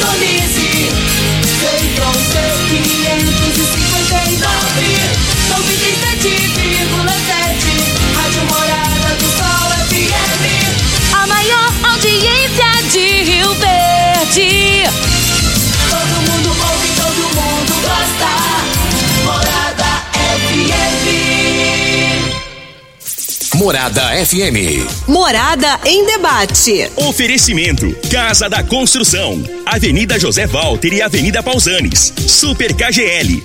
sintonize. Feitron C559, 97,7. Rádio Morada do Sol FM. A maior audiência de Rio Verde. Morada FM. Morada em debate. Oferecimento: Casa da Construção, Avenida José Walter e Avenida Pausanes. Super KGL,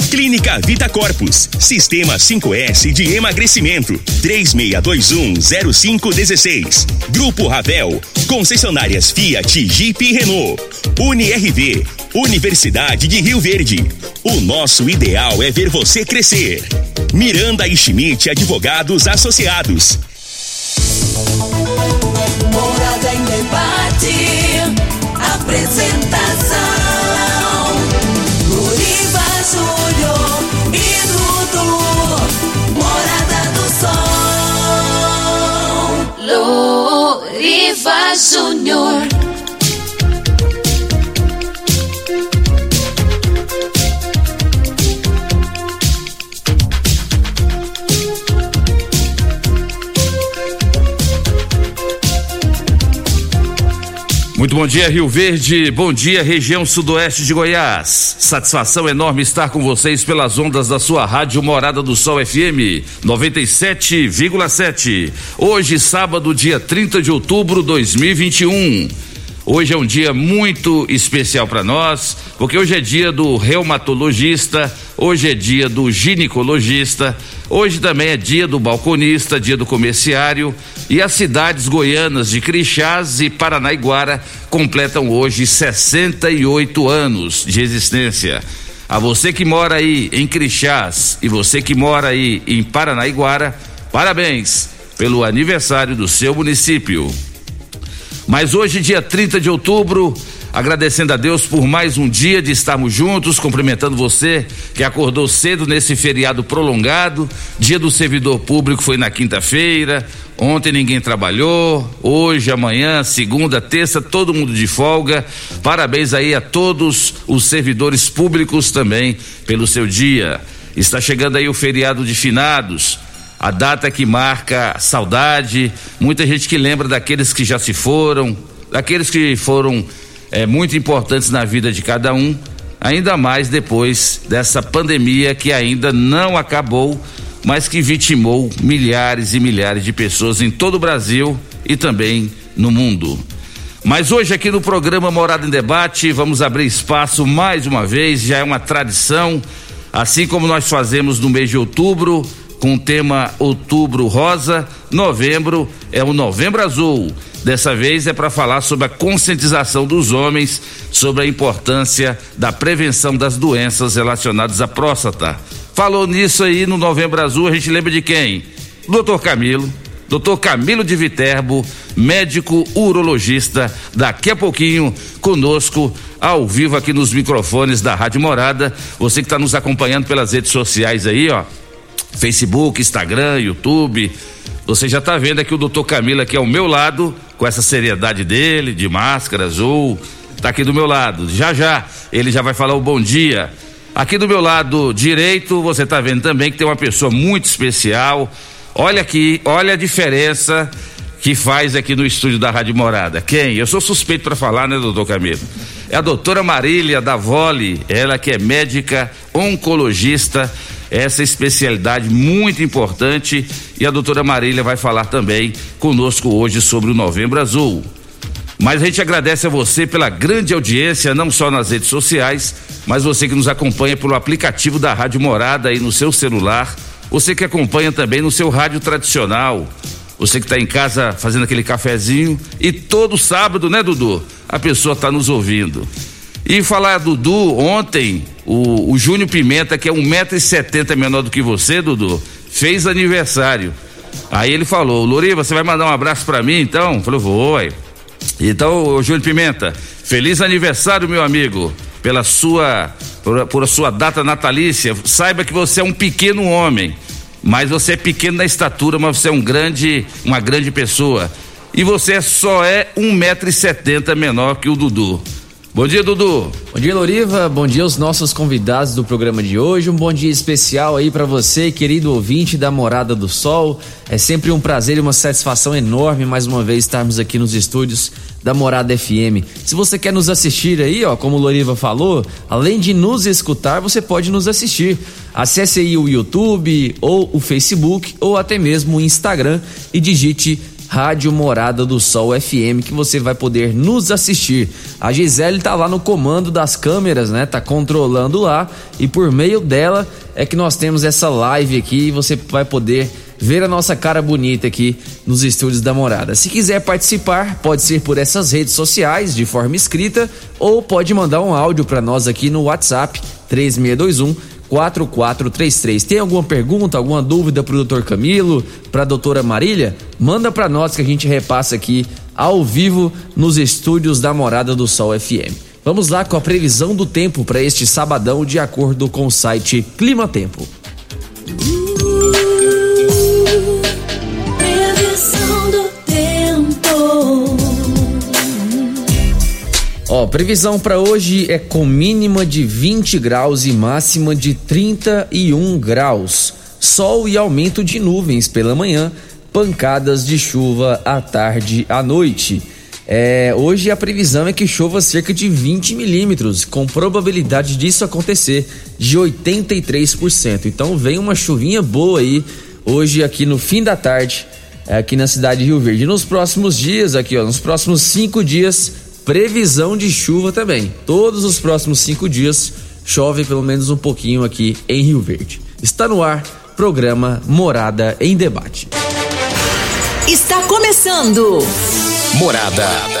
Clínica Vita Corpus. Sistema 5S de emagrecimento. 36210516. Grupo Ravel. Concessionárias Fiat, Jeep e Renault. UniRV. Universidade de Rio Verde. O nosso ideal é ver você crescer. Miranda e Schmidt Advogados Associados. Morada em debate. Apresentação: Loriva Júnior. Muito bom dia, Rio Verde. Bom dia, região sudoeste de Goiás. Satisfação enorme estar com vocês pelas ondas da sua rádio Morada do Sol FM 97,7. Hoje, sábado, dia 30 de outubro de 2021. Hoje é um dia muito especial para nós, porque hoje é dia do reumatologista, hoje é dia do ginecologista, hoje também é dia do balconista, dia do comerciário e as cidades goianas de Crixás e Paranaiguara completam hoje 68 anos de existência. A você que mora aí em Crixás e você que mora aí em Paranaiguara, parabéns pelo aniversário do seu município. Mas hoje, dia 30 de outubro, agradecendo a Deus por mais um dia de estarmos juntos, cumprimentando você que acordou cedo nesse feriado prolongado. Dia do servidor público foi na quinta-feira. Ontem ninguém trabalhou. Hoje, amanhã, segunda, terça, todo mundo de folga. Parabéns aí a todos os servidores públicos também pelo seu dia. Está chegando aí o feriado de finados a data que marca saudade, muita gente que lembra daqueles que já se foram, daqueles que foram é, muito importantes na vida de cada um, ainda mais depois dessa pandemia que ainda não acabou, mas que vitimou milhares e milhares de pessoas em todo o Brasil e também no mundo. Mas hoje aqui no programa Morada em Debate, vamos abrir espaço mais uma vez, já é uma tradição, assim como nós fazemos no mês de outubro, com o tema Outubro Rosa, novembro é o Novembro Azul. Dessa vez é para falar sobre a conscientização dos homens sobre a importância da prevenção das doenças relacionadas à próstata. Falou nisso aí no Novembro Azul, a gente lembra de quem? Doutor Camilo. Doutor Camilo de Viterbo, médico urologista, daqui a pouquinho conosco, ao vivo aqui nos microfones da Rádio Morada. Você que está nos acompanhando pelas redes sociais aí, ó, Facebook, Instagram, YouTube. Você já está vendo aqui o doutor Camilo aqui ao meu lado, com essa seriedade dele, de máscara azul. Tá aqui do meu lado. Já já ele já vai falar o bom dia. Aqui do meu lado direito, você está vendo também que tem uma pessoa muito especial. Olha aqui, olha a diferença que faz aqui no estúdio da Rádio Morada. Quem? Eu sou suspeito para falar, né, doutor Camilo? É a doutora Marília da Vole, ela que é médica oncologista, essa especialidade muito importante e a doutora Marília vai falar também conosco hoje sobre o Novembro Azul. Mas a gente agradece a você pela grande audiência, não só nas redes sociais, mas você que nos acompanha pelo aplicativo da Rádio Morada aí no seu celular, você que acompanha também no seu rádio tradicional, você que está em casa fazendo aquele cafezinho e todo sábado, né, Dudu? A pessoa está nos ouvindo. E falar Dudu, ontem o, o Júnior Pimenta, que é um metro e setenta menor do que você, Dudu, fez aniversário. Aí ele falou, Loriva, você vai mandar um abraço para mim então? Falou, vou. Aí. Então, Júnior Pimenta, feliz aniversário, meu amigo, pela sua, por, por sua data natalícia. Saiba que você é um pequeno homem, mas você é pequeno na estatura, mas você é um grande, uma grande pessoa. E você só é um metro e setenta menor que o Dudu. Bom dia, Dudu. Bom dia, Loriva. Bom dia aos nossos convidados do programa de hoje. Um bom dia especial aí para você, querido ouvinte da Morada do Sol. É sempre um prazer e uma satisfação enorme mais uma vez estarmos aqui nos estúdios da Morada FM. Se você quer nos assistir aí, ó, como o Loriva falou, além de nos escutar, você pode nos assistir. Acesse aí o YouTube ou o Facebook ou até mesmo o Instagram e digite Rádio Morada do Sol FM, que você vai poder nos assistir. A Gisele tá lá no comando das câmeras, né? Tá controlando lá e por meio dela é que nós temos essa live aqui e você vai poder ver a nossa cara bonita aqui nos estúdios da Morada. Se quiser participar, pode ser por essas redes sociais de forma escrita ou pode mandar um áudio para nós aqui no WhatsApp 3621 4433. Tem alguma pergunta, alguma dúvida pro doutor Camilo, pra doutora Marília? Manda para nós que a gente repassa aqui ao vivo nos estúdios da Morada do Sol FM. Vamos lá com a previsão do tempo para este sabadão de acordo com o site Clima Tempo. Ó, previsão para hoje é com mínima de 20 graus e máxima de 31 graus. Sol e aumento de nuvens pela manhã, pancadas de chuva à tarde à noite. É, hoje a previsão é que chova cerca de 20 milímetros, com probabilidade disso acontecer de 83%. Então vem uma chuvinha boa aí hoje aqui no fim da tarde, aqui na cidade de Rio Verde. Nos próximos dias, aqui ó, nos próximos cinco dias, previsão de chuva também. Todos os próximos cinco dias chove pelo menos um pouquinho aqui em Rio Verde. Está no ar, programa Morada em Debate. Está começando. Morada.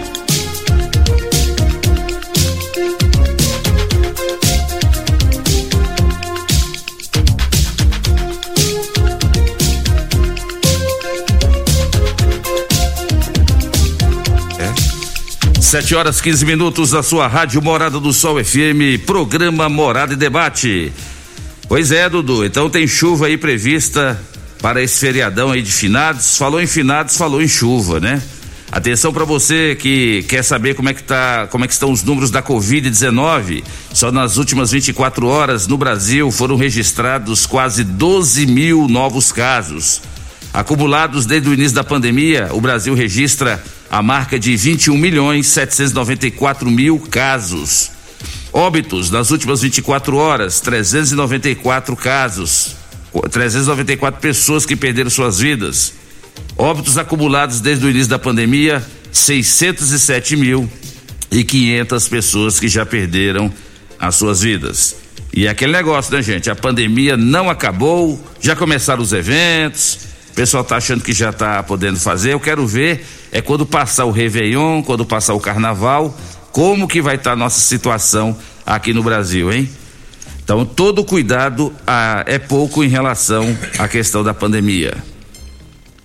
Sete horas 15 minutos da sua rádio Morada do Sol FM, programa Morada e Debate. Pois é, Dudu, então tem chuva aí prevista para esse feriadão aí de finados. Falou em finados, falou em chuva, né? Atenção para você que quer saber como é que tá, como é que estão os números da Covid-19. Só nas últimas 24 horas no Brasil foram registrados quase 12 mil novos casos. Acumulados desde o início da pandemia, o Brasil registra a marca de 21 milhões 794 mil casos. Óbitos nas últimas 24 horas, 394 casos. 394 pessoas que perderam suas vidas. Óbitos acumulados desde o início da pandemia, 607 mil e 500 pessoas que já perderam as suas vidas. E é aquele negócio, né, gente? A pandemia não acabou, já começaram os eventos, o pessoal tá achando que já tá podendo fazer. Eu quero ver é quando passar o Réveillon, quando passar o Carnaval, como que vai estar tá a nossa situação aqui no Brasil, hein? Então, todo cuidado ah, é pouco em relação à questão da pandemia.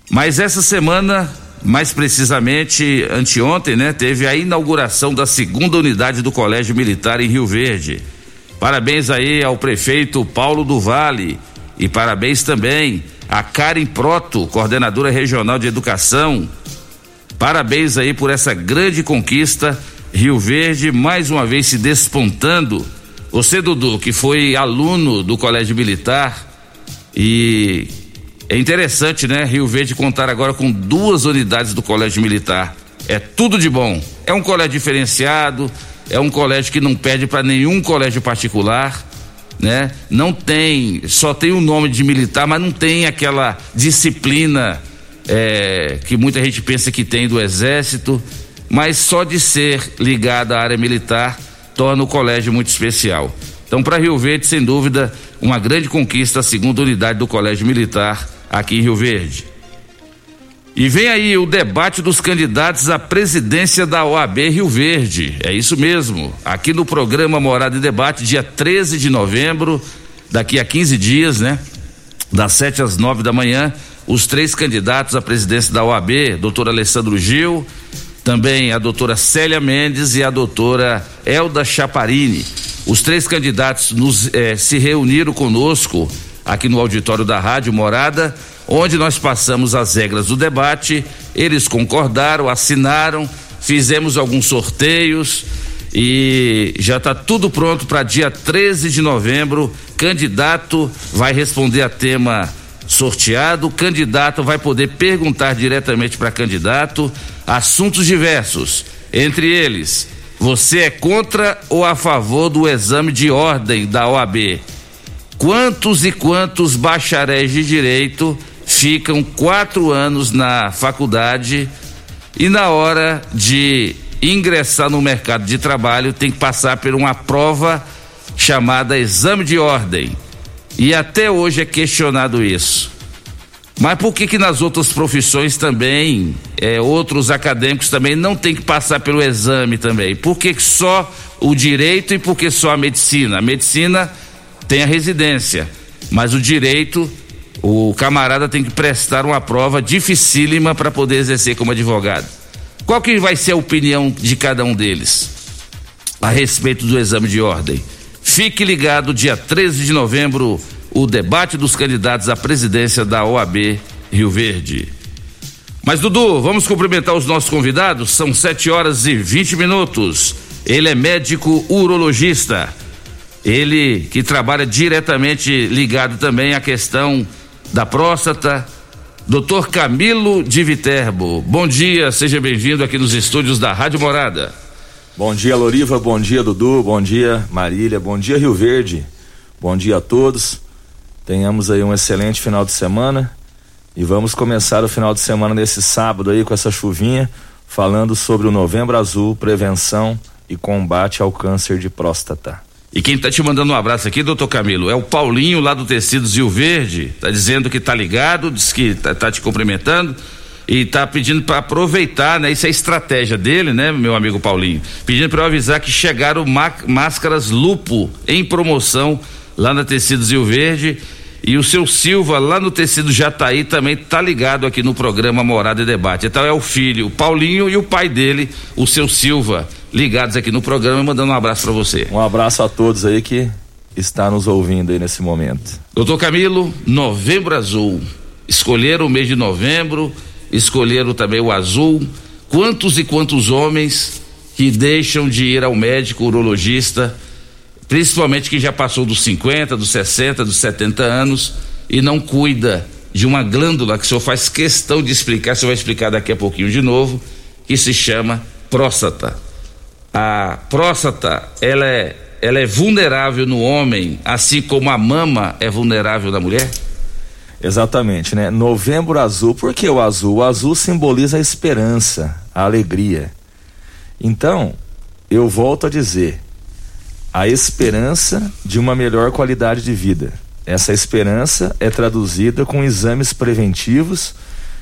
Mas essa semana, mais precisamente anteontem, né, teve a inauguração da segunda unidade do Colégio Militar em Rio Verde. Parabéns aí ao prefeito Paulo do Vale e parabéns também a Karen Proto, coordenadora regional de educação. Parabéns aí por essa grande conquista. Rio Verde mais uma vez se despontando. Você, Dudu, que foi aluno do Colégio Militar e é interessante, né? Rio Verde contar agora com duas unidades do Colégio Militar. É tudo de bom. É um colégio diferenciado, é um colégio que não pede para nenhum colégio particular né? Não tem, só tem o nome de militar, mas não tem aquela disciplina é, que muita gente pensa que tem do exército. mas só de ser ligada à área militar torna o colégio muito especial. Então, para Rio Verde, sem dúvida, uma grande conquista a segunda unidade do Colégio Militar aqui em Rio Verde. E vem aí o debate dos candidatos à presidência da OAB Rio Verde. É isso mesmo. Aqui no programa Morada e Debate, dia 13 de novembro, daqui a 15 dias, né? Das 7 às 9 da manhã, os três candidatos à presidência da OAB, doutor Alessandro Gil, também a doutora Célia Mendes e a doutora Elda Chaparini. Os três candidatos nos, eh, se reuniram conosco aqui no auditório da Rádio Morada onde nós passamos as regras do debate, eles concordaram, assinaram, fizemos alguns sorteios e já está tudo pronto para dia 13 de novembro. Candidato vai responder a tema sorteado, candidato vai poder perguntar diretamente para candidato assuntos diversos, entre eles, você é contra ou a favor do exame de ordem da OAB? Quantos e quantos bacharéis de direito ficam quatro anos na faculdade e na hora de ingressar no mercado de trabalho tem que passar por uma prova chamada exame de ordem. E até hoje é questionado isso. Mas por que que nas outras profissões também, é, outros acadêmicos também não tem que passar pelo exame também? Por que, que só o direito e por que só a medicina? A medicina tem a residência, mas o direito o camarada tem que prestar uma prova dificílima para poder exercer como advogado. Qual que vai ser a opinião de cada um deles a respeito do exame de ordem? Fique ligado, dia 13 de novembro, o debate dos candidatos à presidência da OAB Rio Verde. Mas Dudu, vamos cumprimentar os nossos convidados. São 7 horas e 20 minutos. Ele é médico urologista. Ele que trabalha diretamente ligado também à questão da próstata, Dr. Camilo de Viterbo. Bom dia, seja bem-vindo aqui nos estúdios da Rádio Morada. Bom dia, Loriva, bom dia, Dudu, bom dia, Marília, bom dia, Rio Verde. Bom dia a todos. Tenhamos aí um excelente final de semana e vamos começar o final de semana nesse sábado aí com essa chuvinha, falando sobre o Novembro Azul, prevenção e combate ao câncer de próstata. E quem está te mandando um abraço aqui, doutor Camilo, é o Paulinho lá do Tecidos Rio Verde. Tá dizendo que tá ligado, diz que tá, tá te cumprimentando e tá pedindo para aproveitar, né? Isso é estratégia dele, né, meu amigo Paulinho? Pedindo para eu avisar que chegaram máscaras Lupo em promoção lá na Tecidos Rio Verde. E o seu Silva, lá no Tecido Jataí, também tá ligado aqui no programa Morada e Debate. Então é o filho, o Paulinho e o pai dele, o seu Silva ligados aqui no programa, mandando um abraço para você. Um abraço a todos aí que está nos ouvindo aí nesse momento. Doutor Camilo, Novembro Azul. Escolheram o mês de novembro, escolheram também o azul. Quantos e quantos homens que deixam de ir ao médico urologista, principalmente que já passou dos 50, dos 60, dos 70 anos e não cuida de uma glândula que o senhor faz questão de explicar, o senhor vai explicar daqui a pouquinho de novo, que se chama próstata a próstata ela é, ela é vulnerável no homem, assim como a mama é vulnerável na mulher? Exatamente, né? Novembro azul, por que o azul? O azul simboliza a esperança, a alegria. Então, eu volto a dizer, a esperança de uma melhor qualidade de vida. Essa esperança é traduzida com exames preventivos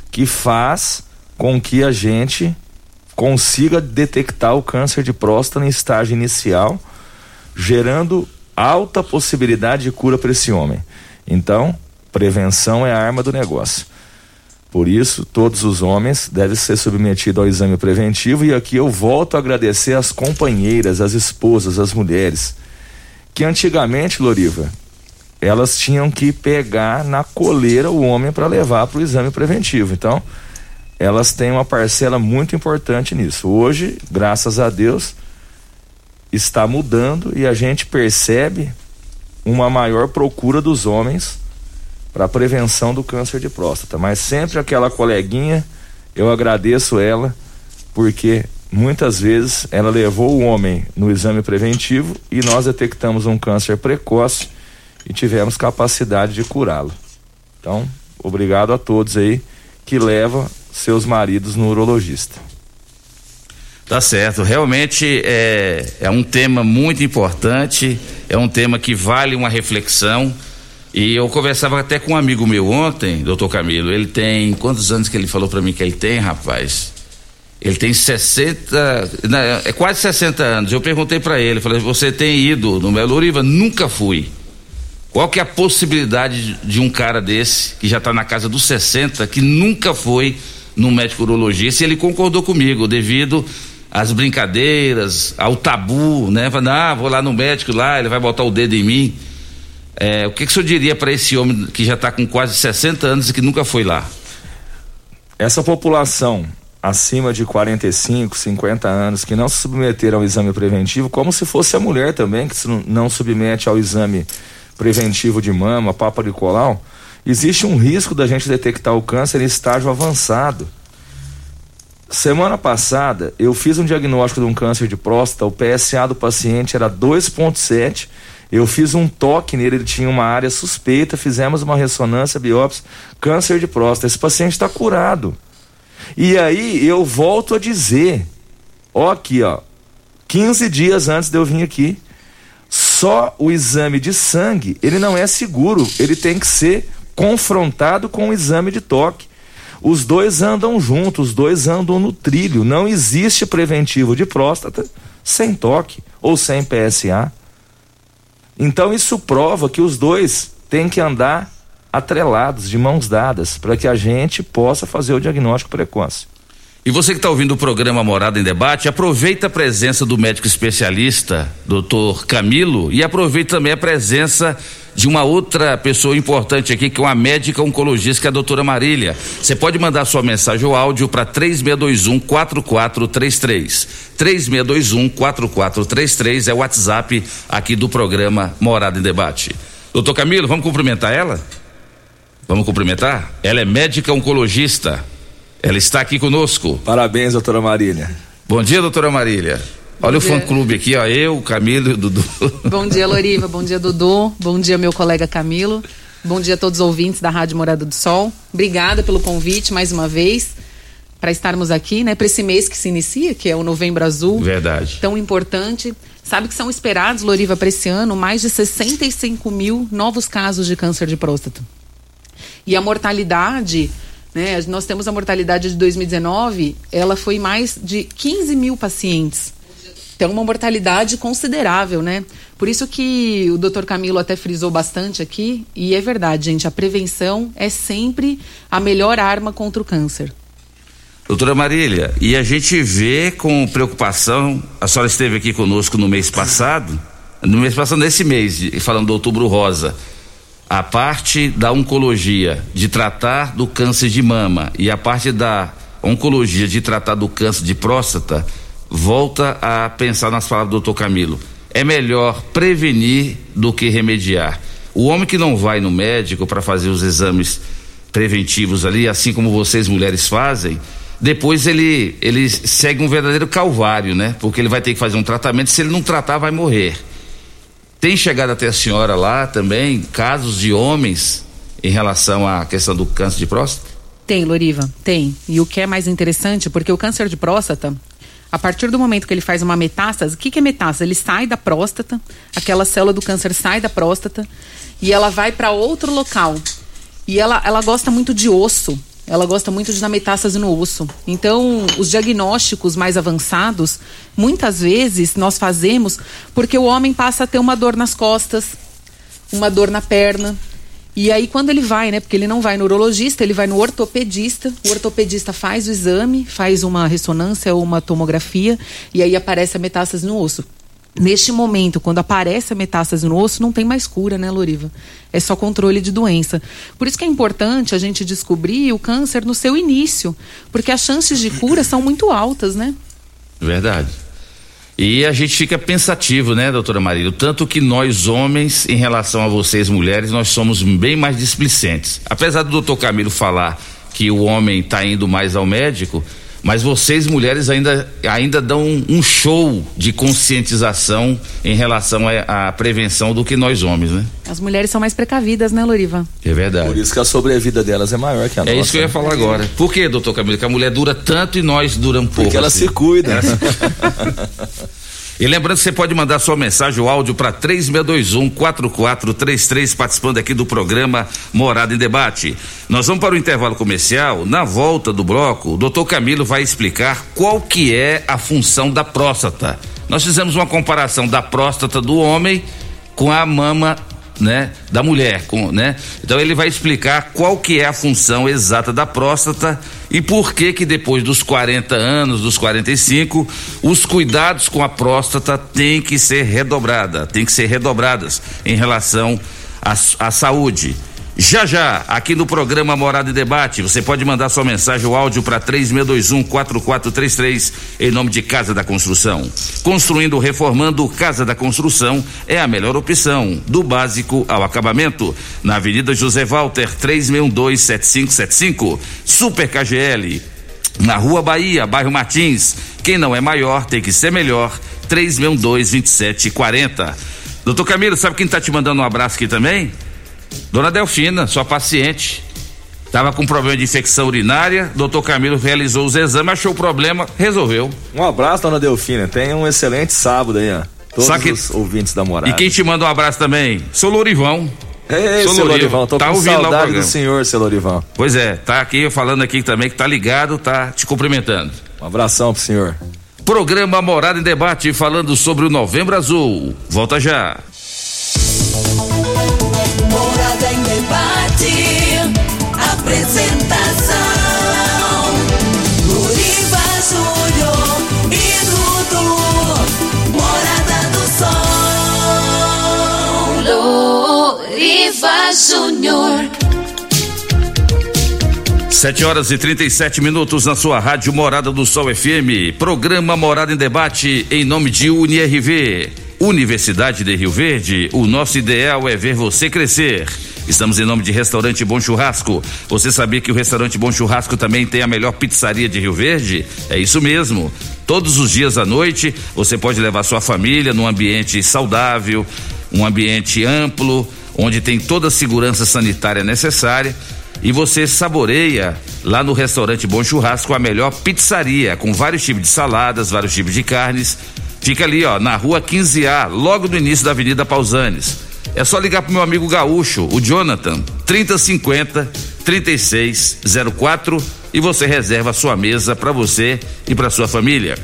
que faz com que a gente consiga detectar o câncer de próstata em estágio inicial, gerando alta possibilidade de cura para esse homem. Então, prevenção é a arma do negócio. Por isso, todos os homens devem ser submetidos ao exame preventivo e aqui eu volto a agradecer as companheiras, as esposas, as mulheres, que antigamente, Loriva, elas tinham que pegar na coleira o homem para levar para o exame preventivo. Então, elas têm uma parcela muito importante nisso. Hoje, graças a Deus, está mudando e a gente percebe uma maior procura dos homens para a prevenção do câncer de próstata. Mas sempre aquela coleguinha, eu agradeço ela, porque muitas vezes ela levou o homem no exame preventivo e nós detectamos um câncer precoce e tivemos capacidade de curá-lo. Então, obrigado a todos aí que levam seus maridos no urologista. Tá certo, realmente é, é um tema muito importante, é um tema que vale uma reflexão. E eu conversava até com um amigo meu ontem, doutor Camilo. Ele tem. Quantos anos que ele falou para mim que ele tem, rapaz? Ele tem 60. Não, é quase 60 anos. Eu perguntei para ele, falei, você tem ido no Melo Uriva? Nunca fui. Qual que é a possibilidade de um cara desse, que já está na casa dos 60, que nunca foi no médico urologista? E ele concordou comigo, devido às brincadeiras, ao tabu, né? Falando, ah, vou lá no médico lá, ele vai botar o dedo em mim. É, o que, que o senhor diria para esse homem que já está com quase 60 anos e que nunca foi lá? Essa população acima de 45, 50 anos que não se submeteram ao exame preventivo, como se fosse a mulher também que não submete ao exame preventivo de mama, papa de colau, existe um risco da gente detectar o câncer em estágio avançado. Semana passada, eu fiz um diagnóstico de um câncer de próstata, o PSA do paciente era 2,7. Eu fiz um toque nele, ele tinha uma área suspeita, fizemos uma ressonância, biópsia, câncer de próstata. Esse paciente está curado. E aí eu volto a dizer, ó aqui, ó, 15 dias antes de eu vir aqui, só o exame de sangue, ele não é seguro, ele tem que ser confrontado com o exame de toque. Os dois andam juntos, os dois andam no trilho. Não existe preventivo de próstata sem toque ou sem PSA. Então isso prova que os dois têm que andar atrelados, de mãos dadas, para que a gente possa fazer o diagnóstico precoce. E você que está ouvindo o programa Morada em Debate, aproveita a presença do médico especialista, doutor Camilo, e aproveita também a presença de uma outra pessoa importante aqui, que é uma médica oncologista, que é a doutora Marília. Você pode mandar sua mensagem ou áudio para 3621 4433. 3621 4433 é o WhatsApp aqui do programa Morada em Debate. Doutor Camilo, vamos cumprimentar ela? Vamos cumprimentar? Ela é médica oncologista ela está aqui conosco. Parabéns, doutora Marília. Bom dia, doutora Marília. Olha o fã clube aqui, ó. Eu, Camilo e o Dudu. Bom dia, Loriva. Bom dia, Dudu. Bom dia, meu colega Camilo. Bom dia a todos os ouvintes da Rádio Morada do Sol. Obrigada pelo convite mais uma vez para estarmos aqui, né, para esse mês que se inicia, que é o Novembro Azul. Verdade. Tão importante. Sabe que são esperados, Loriva, para esse ano, mais de 65 mil novos casos de câncer de próstata. E a mortalidade, né? Nós temos a mortalidade de 2019, ela foi mais de 15 mil pacientes. Então, uma mortalidade considerável, né? Por isso que o doutor Camilo até frisou bastante aqui, e é verdade, gente, a prevenção é sempre a melhor arma contra o câncer. Doutora Marília, e a gente vê com preocupação, a senhora esteve aqui conosco no mês passado, no mês passado, nesse mês, falando do outubro rosa, a parte da oncologia de tratar do câncer de mama e a parte da oncologia de tratar do câncer de próstata, volta a pensar nas palavras do doutor Camilo. É melhor prevenir do que remediar. O homem que não vai no médico para fazer os exames preventivos ali, assim como vocês mulheres fazem, depois ele ele segue um verdadeiro calvário, né? Porque ele vai ter que fazer um tratamento, se ele não tratar vai morrer. Tem chegado até a senhora lá também casos de homens em relação à questão do câncer de próstata? Tem, Loriva, tem. E o que é mais interessante, porque o câncer de próstata, a partir do momento que ele faz uma metástase, o que, que é metástase? Ele sai da próstata, aquela célula do câncer sai da próstata e ela vai para outro local. E ela, ela gosta muito de osso. Ela gosta muito de dar metástase no osso. Então, os diagnósticos mais avançados, muitas vezes nós fazemos porque o homem passa a ter uma dor nas costas, uma dor na perna. E aí, quando ele vai, né? Porque ele não vai no urologista, ele vai no ortopedista. O ortopedista faz o exame, faz uma ressonância ou uma tomografia, e aí aparece a metástase no osso. Neste momento, quando aparece a metástase no osso, não tem mais cura, né, Loriva? É só controle de doença. Por isso que é importante a gente descobrir o câncer no seu início, porque as chances de cura são muito altas, né? Verdade. E a gente fica pensativo, né, doutora Marília? Tanto que nós, homens, em relação a vocês, mulheres, nós somos bem mais displicentes. Apesar do doutor Camilo falar que o homem está indo mais ao médico, Mas vocês, mulheres, ainda, ainda dão um, show de conscientização em relação à prevenção do que nós homens, né? As mulheres são mais precavidas, né, Loriva? É verdade. Por isso que a sobrevida delas é maior que a É nossa. isso que eu ia falar agora. Por que, doutor Camilo? Que a mulher dura tanto e nós duramos pouco. Porque ela assim? se cuida. E lembrando você pode mandar sua mensagem ou áudio para 3621-4433, participando aqui do programa Morada em Debate. Nós vamos para o intervalo comercial. Na volta do bloco, o doutor Camilo vai explicar qual que é a função da próstata. Nós fizemos uma comparação da próstata do homem com a mama né, da mulher, com, né? Então ele vai explicar qual que é a função exata da próstata e por que que depois dos 40 anos, dos 45, os cuidados com a próstata têm que ser redobrada, tem que ser redobradas em relação à, à saúde. Já já, aqui no programa Morada e Debate, você pode mandar sua mensagem ou áudio para 3621-4433 em nome de Casa da Construção. Construindo reformando Casa da Construção é a melhor opção, do básico ao acabamento. Na Avenida José Walter, 3612-7575. Super KGL. Na Rua Bahia, bairro Martins. Quem não é maior tem que ser melhor. 3612-2740. Doutor Camilo, sabe quem está te mandando um abraço aqui também? Dona Delfina, sua paciente, estava com problema de infecção urinária. Doutor Camilo realizou os exames, achou o problema, resolveu. Um abraço, dona Delfina. Tenha um excelente sábado aí, ó. Todos os ouvintes da morada. E quem te manda um abraço também? Sou Lourivão. Ei, seu Lourival. Lorivão, tô Tá com saudade do senhor, seu Lorivão. Pois é, tá aqui falando aqui também que tá ligado, tá te cumprimentando. Um abração pro senhor. Programa Morada em Debate falando sobre o Novembro Azul. Volta já. Debate. Apresentação: Luriva Júnior e Dudu. Morada do Sol. Loriva Júnior. 7 horas e 37 minutos na sua rádio Morada do Sol FM. Programa Morada em Debate em nome de UniRV. Universidade de Rio Verde. O nosso ideal é ver você crescer. Estamos em nome de Restaurante Bom Churrasco. Você sabia que o Restaurante Bom Churrasco também tem a melhor pizzaria de Rio Verde? É isso mesmo. Todos os dias à noite você pode levar sua família num ambiente saudável, um ambiente amplo, onde tem toda a segurança sanitária necessária e você saboreia lá no restaurante Bom Churrasco a melhor pizzaria com vários tipos de saladas, vários tipos de carnes. Fica ali, ó, na rua 15A, logo no início da Avenida Pausanes. É só ligar pro meu amigo gaúcho, o Jonathan, 3050 3604 e você reserva a sua mesa para você e para sua família.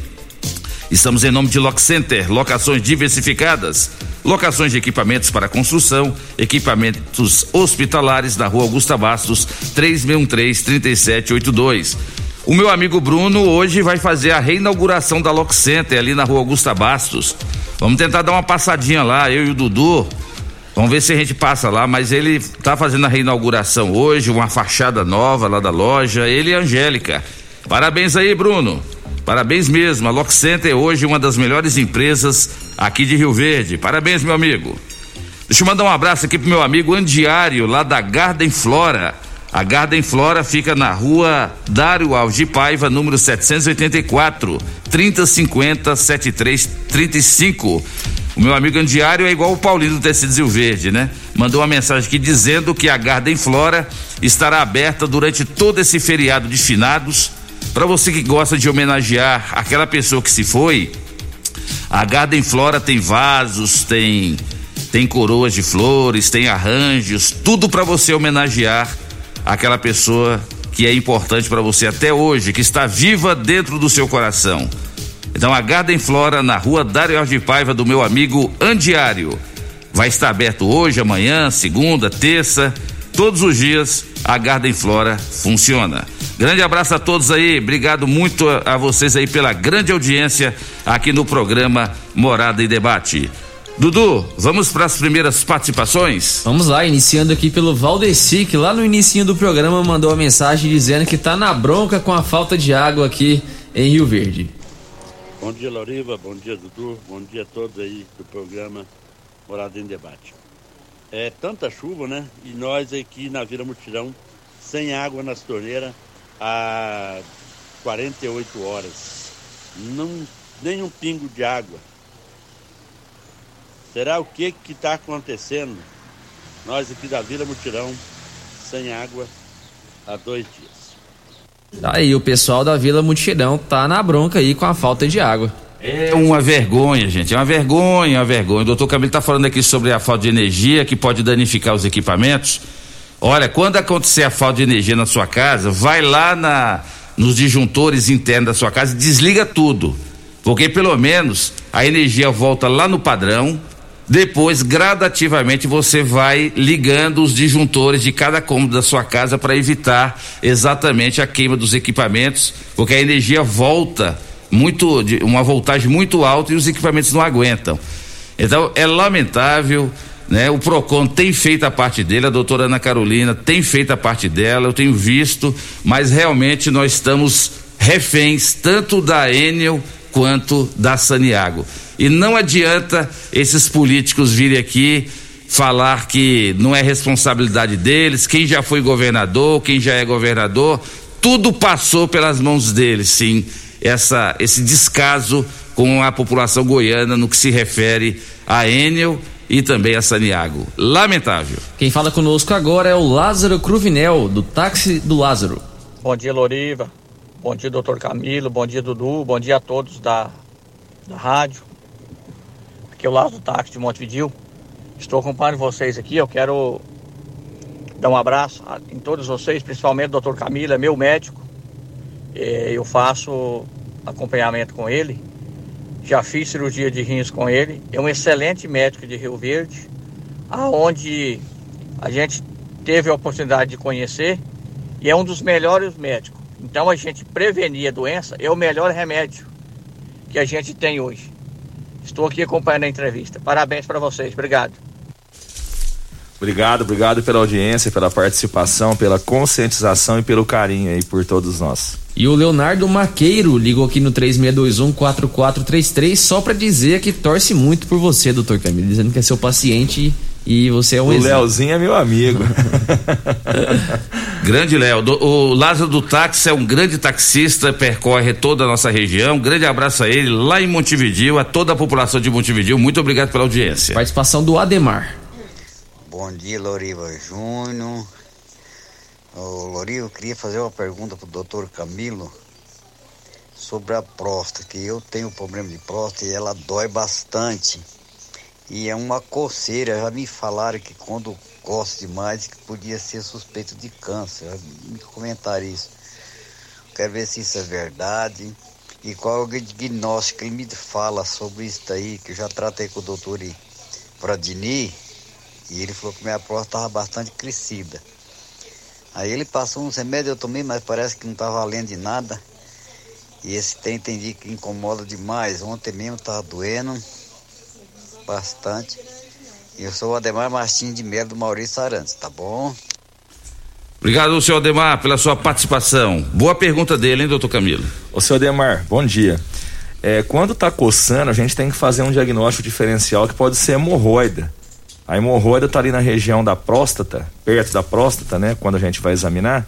Estamos em nome de Lock Center, locações diversificadas, locações de equipamentos para construção, equipamentos hospitalares na rua Augusta Bastos, 3613-3782. O meu amigo Bruno hoje vai fazer a reinauguração da Lock Center ali na rua Augusta Bastos. Vamos tentar dar uma passadinha lá, eu e o Dudu. Vamos ver se a gente passa lá, mas ele tá fazendo a reinauguração hoje, uma fachada nova lá da loja, ele e a Angélica. Parabéns aí, Bruno. Parabéns mesmo. A Lock Center é hoje uma das melhores empresas aqui de Rio Verde. Parabéns, meu amigo. Deixa eu mandar um abraço aqui pro meu amigo Andiário, lá da Garden Flora. A Garden Flora fica na rua Dário Alves de Paiva, número 784, 3050 7335. O meu amigo Andiário é igual o Paulinho do Tecido Rio Verde, né? Mandou uma mensagem aqui dizendo que a Garden Flora estará aberta durante todo esse feriado de finados. Para você que gosta de homenagear aquela pessoa que se foi, a Garden Flora tem vasos, tem tem coroas de flores, tem arranjos, tudo para você homenagear aquela pessoa que é importante para você até hoje, que está viva dentro do seu coração. Então a Garden Flora na rua Dário de Paiva do meu amigo Andiário. Vai estar aberto hoje, amanhã, segunda, terça, todos os dias a Garden Flora funciona. Grande abraço a todos aí, obrigado muito a, a vocês aí pela grande audiência aqui no programa Morada e Debate. Dudu, vamos para as primeiras participações? Vamos lá, iniciando aqui pelo Valdeci, que lá no início do programa mandou uma mensagem dizendo que tá na bronca com a falta de água aqui em Rio Verde. Bom dia, Loriva. Bom dia, Dudu. Bom dia a todos aí do programa Morada em Debate. É tanta chuva, né? E nós aqui na Vila Mutirão, sem água nas torneiras há 48 horas. Não, nem um pingo de água. Será o que que está acontecendo? Nós aqui da Vila Mutirão, sem água há dois dias. Aí o pessoal da Vila Mutirão tá na bronca aí com a falta de água. É uma vergonha, gente. É uma vergonha, uma vergonha. O doutor Camilo está falando aqui sobre a falta de energia que pode danificar os equipamentos. Olha, quando acontecer a falta de energia na sua casa, vai lá na, nos disjuntores internos da sua casa e desliga tudo. Porque pelo menos a energia volta lá no padrão. Depois, gradativamente, você vai ligando os disjuntores de cada cômodo da sua casa para evitar exatamente a queima dos equipamentos, porque a energia volta muito, de uma voltagem muito alta e os equipamentos não aguentam. Então é lamentável, né? O Procon tem feito a parte dele, a doutora Ana Carolina tem feito a parte dela, eu tenho visto, mas realmente nós estamos reféns tanto da Enel quanto da Saniago. E não adianta esses políticos virem aqui falar que não é responsabilidade deles, quem já foi governador, quem já é governador, tudo passou pelas mãos deles, sim essa, esse descaso com a população goiana no que se refere a Enel e também a Saniago. Lamentável. Quem fala conosco agora é o Lázaro Cruvinel, do táxi do Lázaro. Bom dia, Loriva. Bom dia, doutor Camilo. Bom dia, Dudu. Bom dia a todos da, da rádio. Aqui é o Lázaro táxi de Montevidil. Estou acompanhando vocês aqui. Eu quero dar um abraço a, em todos vocês, principalmente o doutor Camilo, é meu médico. É, eu faço acompanhamento com ele, já fiz cirurgia de rins com ele. É um excelente médico de Rio Verde, aonde a gente teve a oportunidade de conhecer e é um dos melhores médicos. Então a gente prevenir a doença é o melhor remédio que a gente tem hoje. Estou aqui acompanhando a entrevista. Parabéns para vocês. Obrigado. Obrigado, obrigado pela audiência, pela participação, pela conscientização e pelo carinho aí por todos nós. E o Leonardo Maqueiro ligou aqui no 3621-4433 só para dizer que torce muito por você, doutor Camilo, dizendo que é seu paciente e você é um O exemplo. Leozinho é meu amigo. Grande Léo, do- o Lázaro do Táxi é um grande taxista, percorre toda a nossa região. Grande abraço a ele lá em Montevidil, a toda a população de Montevidil. Muito obrigado pela audiência. Participação do Ademar. Bom dia, Loriva Júnior. Ô, Loriva, eu queria fazer uma pergunta pro doutor Camilo sobre a próstata, que eu tenho problema de próstata e ela dói bastante. E é uma coceira, já me falaram que quando coça demais que podia ser suspeito de câncer. Já me comentaram isso. Quero ver se isso é verdade. E qual é o diagnóstico que ele me fala sobre isso aí, que eu já tratei com o doutor Pradini. E ele falou que minha próstata estava bastante crescida. Aí ele passou uns remédios, eu tomei, mas parece que não estava valendo de nada. E esse tem, entendi que incomoda demais. Ontem mesmo estava doendo bastante. E eu sou o Ademar Martins de Melo do Maurício Arantes, tá bom? Obrigado, senhor Ademar, pela sua participação. Boa pergunta dele, hein, doutor Camilo? Ô, seu Ademar, bom dia. É, quando tá coçando, a gente tem que fazer um diagnóstico diferencial que pode ser hemorroida. A hemorroida tá ali na região da próstata, perto da próstata, né? Quando a gente vai examinar.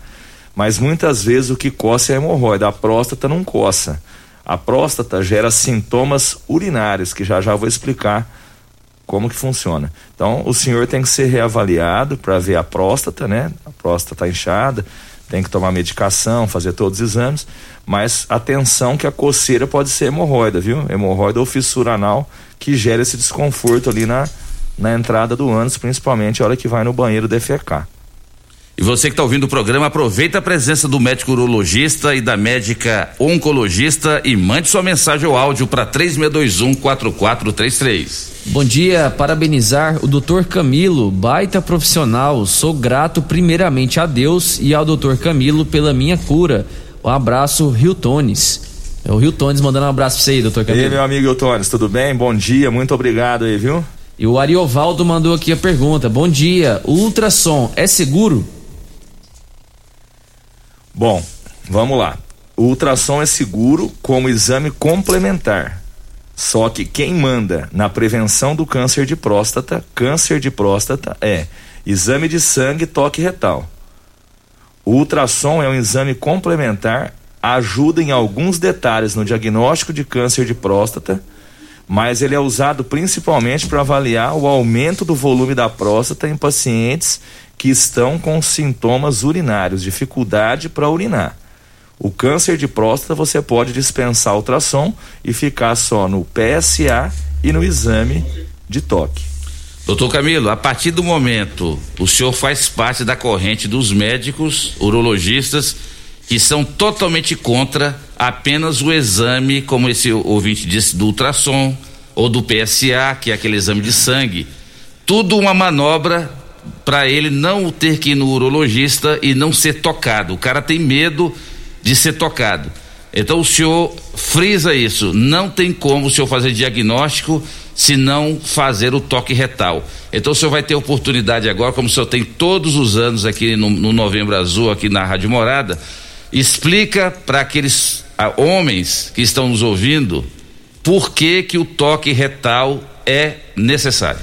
Mas muitas vezes o que coça é a hemorroida, a próstata não coça. A próstata gera sintomas urinários, que já já vou explicar como que funciona. Então, o senhor tem que ser reavaliado para ver a próstata, né? A próstata tá inchada, tem que tomar medicação, fazer todos os exames, mas atenção que a coceira pode ser hemorroida, viu? Hemorroida ou fissura anal que gera esse desconforto ali na, na entrada do ânus, principalmente a hora que vai no banheiro defecar. E você que está ouvindo o programa, aproveita a presença do médico urologista e da médica oncologista e mande sua mensagem ou áudio para 3621-4433. Bom dia, parabenizar o doutor Camilo, baita profissional. Sou grato primeiramente a Deus e ao doutor Camilo pela minha cura. Um abraço, Rio Tones. É o Rio Tones mandando um abraço pra você aí, doutor E aí, Camilo. meu amigo Eutones, tudo bem? Bom dia, muito obrigado aí, viu? E o Ariovaldo mandou aqui a pergunta. Bom dia, o ultrassom é seguro? Bom, vamos lá. O ultrassom é seguro como exame complementar. Só que quem manda na prevenção do câncer de próstata, câncer de próstata é exame de sangue toque retal. O ultrassom é um exame complementar ajuda em alguns detalhes no diagnóstico de câncer de próstata, mas ele é usado principalmente para avaliar o aumento do volume da próstata em pacientes que estão com sintomas urinários, dificuldade para urinar. O câncer de próstata você pode dispensar ultrassom e ficar só no PSA e no exame de toque. Doutor Camilo, a partir do momento o senhor faz parte da corrente dos médicos urologistas que são totalmente contra apenas o exame, como esse ouvinte disse, do ultrassom ou do PSA, que é aquele exame de sangue. Tudo uma manobra para ele não ter que ir no urologista e não ser tocado. O cara tem medo de ser tocado. Então o senhor frisa isso. Não tem como o senhor fazer diagnóstico se não fazer o toque retal. Então o senhor vai ter oportunidade agora, como o senhor tem todos os anos aqui no, no Novembro Azul, aqui na Rádio Morada, explica para aqueles ah, homens que estão nos ouvindo por que que o toque retal é necessário.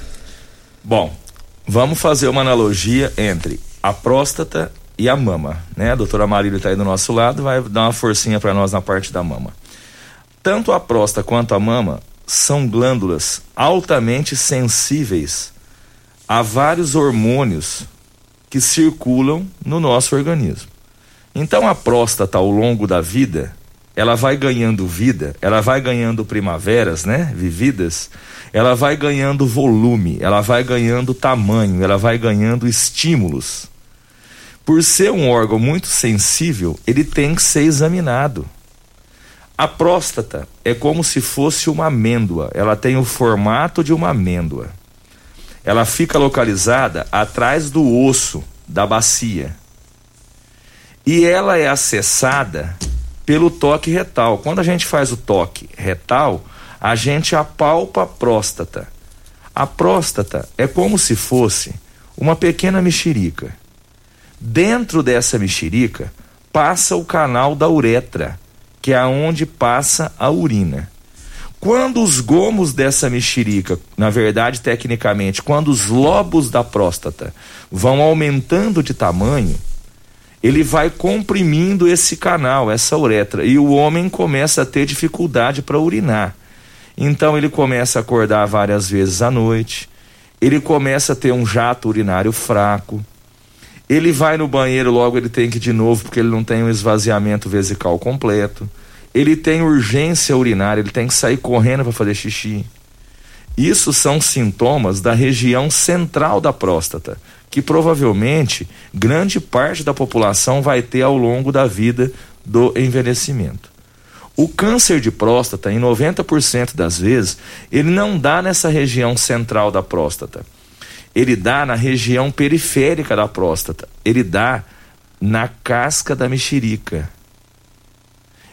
Bom, Vamos fazer uma analogia entre a próstata e a mama, né? A doutora Marília está aí do nosso lado, vai dar uma forcinha para nós na parte da mama. Tanto a próstata quanto a mama são glândulas altamente sensíveis a vários hormônios que circulam no nosso organismo. Então a próstata ao longo da vida, ela vai ganhando vida, ela vai ganhando primaveras, né, vividas, ela vai ganhando volume, ela vai ganhando tamanho, ela vai ganhando estímulos. Por ser um órgão muito sensível, ele tem que ser examinado. A próstata é como se fosse uma amêndoa, ela tem o formato de uma amêndoa. Ela fica localizada atrás do osso da bacia. E ela é acessada pelo toque retal. Quando a gente faz o toque retal, a gente apalpa a próstata. A próstata é como se fosse uma pequena mexerica. Dentro dessa mexerica passa o canal da uretra, que é aonde passa a urina. Quando os gomos dessa mexerica, na verdade, tecnicamente, quando os lobos da próstata vão aumentando de tamanho, ele vai comprimindo esse canal, essa uretra, e o homem começa a ter dificuldade para urinar. Então ele começa a acordar várias vezes à noite, ele começa a ter um jato urinário fraco, ele vai no banheiro, logo ele tem que ir de novo porque ele não tem um esvaziamento vesical completo. Ele tem urgência urinária, ele tem que sair correndo para fazer xixi. Isso são sintomas da região central da próstata, que provavelmente grande parte da população vai ter ao longo da vida do envelhecimento. O câncer de próstata, em 90% das vezes, ele não dá nessa região central da próstata. Ele dá na região periférica da próstata. Ele dá na casca da mexerica.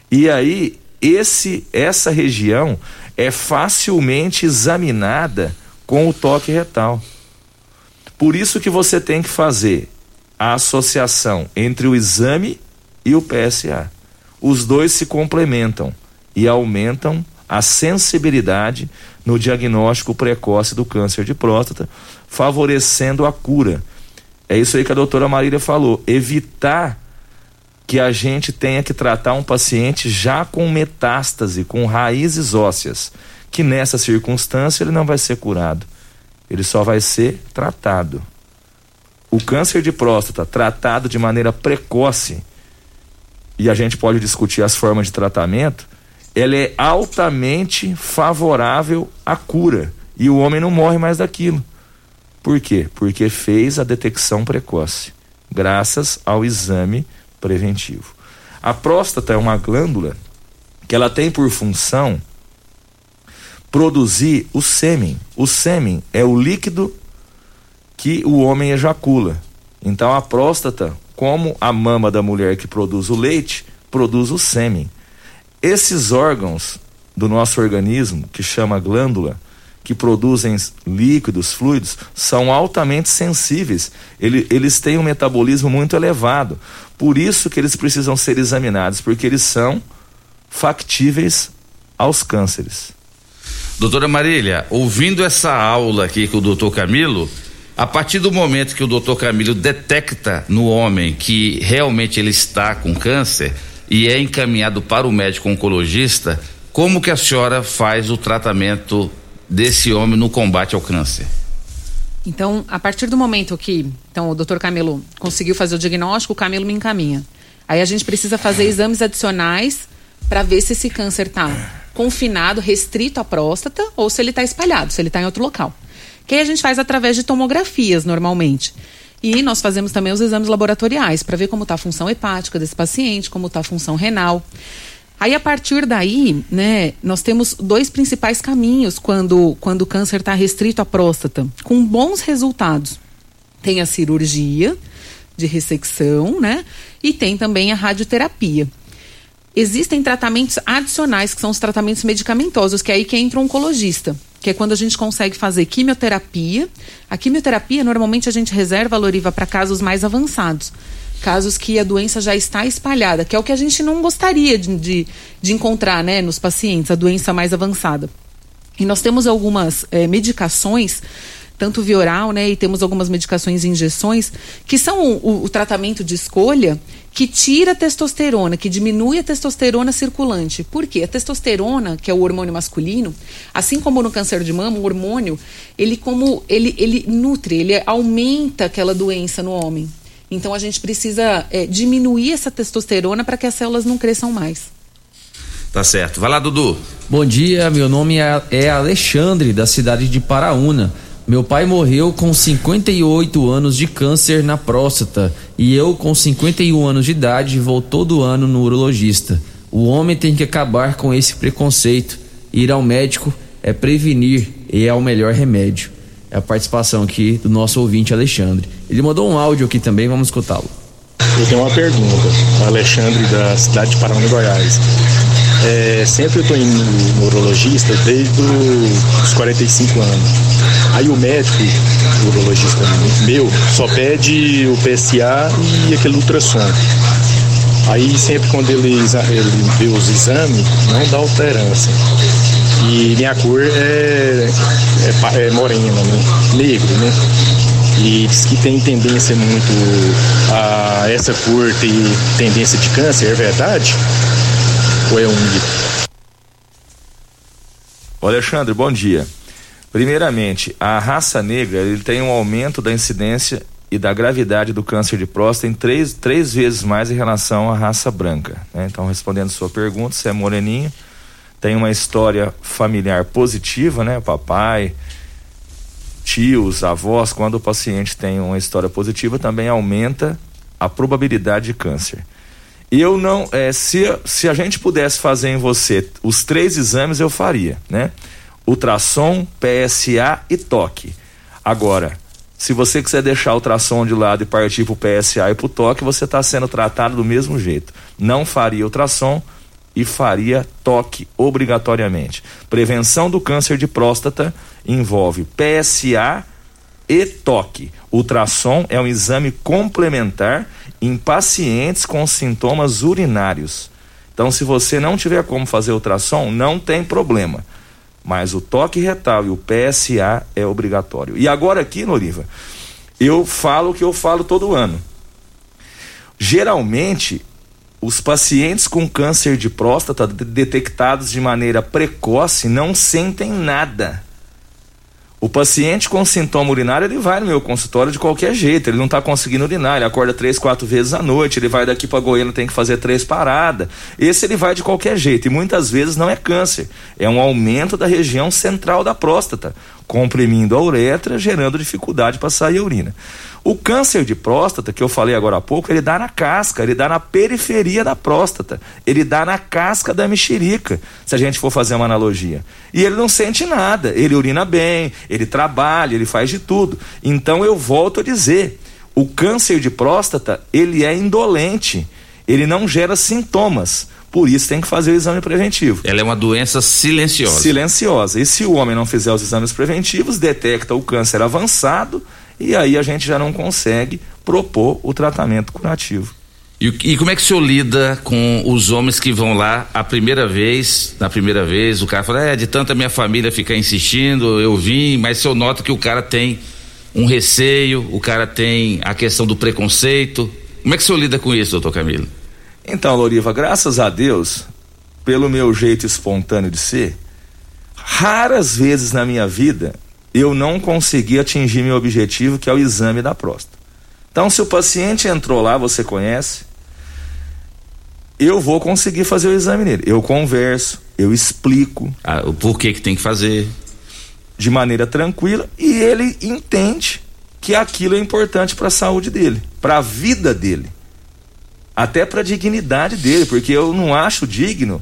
E aí, esse essa região é facilmente examinada com o toque retal. Por isso que você tem que fazer a associação entre o exame e o PSA os dois se complementam e aumentam a sensibilidade no diagnóstico precoce do câncer de próstata, favorecendo a cura. É isso aí que a doutora Marília falou, evitar que a gente tenha que tratar um paciente já com metástase, com raízes ósseas, que nessa circunstância ele não vai ser curado, ele só vai ser tratado. O câncer de próstata tratado de maneira precoce, e a gente pode discutir as formas de tratamento, ela é altamente favorável à cura e o homem não morre mais daquilo. Por quê? Porque fez a detecção precoce, graças ao exame preventivo. A próstata é uma glândula que ela tem por função produzir o sêmen. O sêmen é o líquido que o homem ejacula. Então a próstata como a mama da mulher que produz o leite produz o sêmen. Esses órgãos do nosso organismo, que chama glândula, que produzem líquidos, fluidos, são altamente sensíveis. Ele, eles têm um metabolismo muito elevado. Por isso que eles precisam ser examinados, porque eles são factíveis aos cânceres. Doutora Marília, ouvindo essa aula aqui com o doutor Camilo, a partir do momento que o doutor Camilo detecta no homem que realmente ele está com câncer, e é encaminhado para o médico oncologista, como que a senhora faz o tratamento desse homem no combate ao câncer? Então, a partir do momento que então, o doutor Camilo conseguiu fazer o diagnóstico, o Camilo me encaminha. Aí a gente precisa fazer exames adicionais para ver se esse câncer está confinado, restrito à próstata, ou se ele está espalhado, se ele está em outro local. Que aí a gente faz através de tomografias, normalmente. E nós fazemos também os exames laboratoriais para ver como está a função hepática desse paciente, como está a função renal. Aí, a partir daí, né, nós temos dois principais caminhos quando, quando o câncer está restrito à próstata, com bons resultados. Tem a cirurgia de ressecção, né? E tem também a radioterapia. Existem tratamentos adicionais, que são os tratamentos medicamentosos, que é aí que entra o oncologista, que é quando a gente consegue fazer quimioterapia. A quimioterapia, normalmente, a gente reserva a Loriva para casos mais avançados casos que a doença já está espalhada, que é o que a gente não gostaria de, de, de encontrar né, nos pacientes, a doença mais avançada. E nós temos algumas é, medicações, tanto via oral, né, e temos algumas medicações e injeções, que são o, o, tratamento de escolha que tira a testosterona, que diminui a testosterona circulante. Por quê? A testosterona, que é o hormônio masculino, assim como no câncer de mama, o hormônio, ele como ele, ele nutre, ele aumenta aquela doença no homem. Então a gente precisa é, diminuir essa testosterona para que as células não cresçam mais. Tá certo. Vai lá, Dudu. Bom dia, meu nome é, é Alexandre, da cidade de Paraúna. Meu pai morreu com 58 anos de câncer na próstata e eu, com 51 anos de idade, vou todo ano no urologista. O homem tem que acabar com esse preconceito. Ir ao médico é prevenir e é o melhor remédio é a participação aqui do nosso ouvinte Alexandre. Ele mandou um áudio aqui também, vamos escutá-lo. Eu tenho uma pergunta, Alexandre da cidade de Paraná, Goiás. É, sempre eu estou indo no urologista desde os 45 anos. Aí o médico, o urologista meu, só pede o PSA e aquele ultrassom. Aí sempre quando ele, ele vê os exames, não dá alterância. E minha cor é, é, é morena, né? Negro, né? E diz que tem tendência muito a essa cor ter tendência de câncer, é verdade? Ou é um mito? Alexandre, bom dia. Primeiramente, a raça negra ele tem um aumento da incidência e da gravidade do câncer de próstata em três, três vezes mais em relação à raça branca. Né? Então, respondendo sua pergunta, você é moreninho, tem uma história familiar positiva, né? Papai, tios, avós, quando o paciente tem uma história positiva, também aumenta a probabilidade de câncer. Eu não, é, se, se a gente pudesse fazer em você os três exames, eu faria, né? Ultrassom, PSA e toque. Agora, se você quiser deixar o ultrassom de lado e partir para o PSA e para o toque, você está sendo tratado do mesmo jeito. Não faria ultrassom, e faria toque obrigatoriamente. Prevenção do câncer de próstata envolve PSA e toque. Ultrassom é um exame complementar em pacientes com sintomas urinários. Então, se você não tiver como fazer ultrassom, não tem problema. Mas o toque retal e o PSA é obrigatório. E agora aqui, Noriva, eu falo o que eu falo todo ano. Geralmente, os pacientes com câncer de próstata detectados de maneira precoce não sentem nada. O paciente com sintoma urinário, ele vai no meu consultório de qualquer jeito, ele não está conseguindo urinar, ele acorda três, quatro vezes à noite, ele vai daqui para Goiânia, tem que fazer três paradas. Esse ele vai de qualquer jeito e muitas vezes não é câncer, é um aumento da região central da próstata, comprimindo a uretra, gerando dificuldade para sair a urina. O câncer de próstata, que eu falei agora há pouco, ele dá na casca, ele dá na periferia da próstata, ele dá na casca da mexerica, se a gente for fazer uma analogia. E ele não sente nada, ele urina bem, ele trabalha, ele faz de tudo. Então eu volto a dizer, o câncer de próstata, ele é indolente, ele não gera sintomas. Por isso tem que fazer o exame preventivo. Ela é uma doença silenciosa. Silenciosa. E se o homem não fizer os exames preventivos, detecta o câncer avançado e aí a gente já não consegue propor o tratamento curativo. E, e, como é que o senhor lida com os homens que vão lá a primeira vez, na primeira vez, o cara fala, é, de tanta minha família ficar insistindo, eu vim, mas o senhor nota que o cara tem um receio, o cara tem a questão do preconceito. Como é que o senhor lida com isso, doutor Camilo? Então, Loriva, graças a Deus, pelo meu jeito espontâneo de ser, raras vezes na minha vida eu não consegui atingir meu objetivo, que é o exame da próstata. Então, se o paciente entrou lá, você conhece, eu vou conseguir fazer o exame nele. Eu converso, eu explico. Ah, o porquê que tem que fazer. De maneira tranquila e ele entende que aquilo é importante para a saúde dele, para a vida dele, até para a dignidade dele, porque eu não acho digno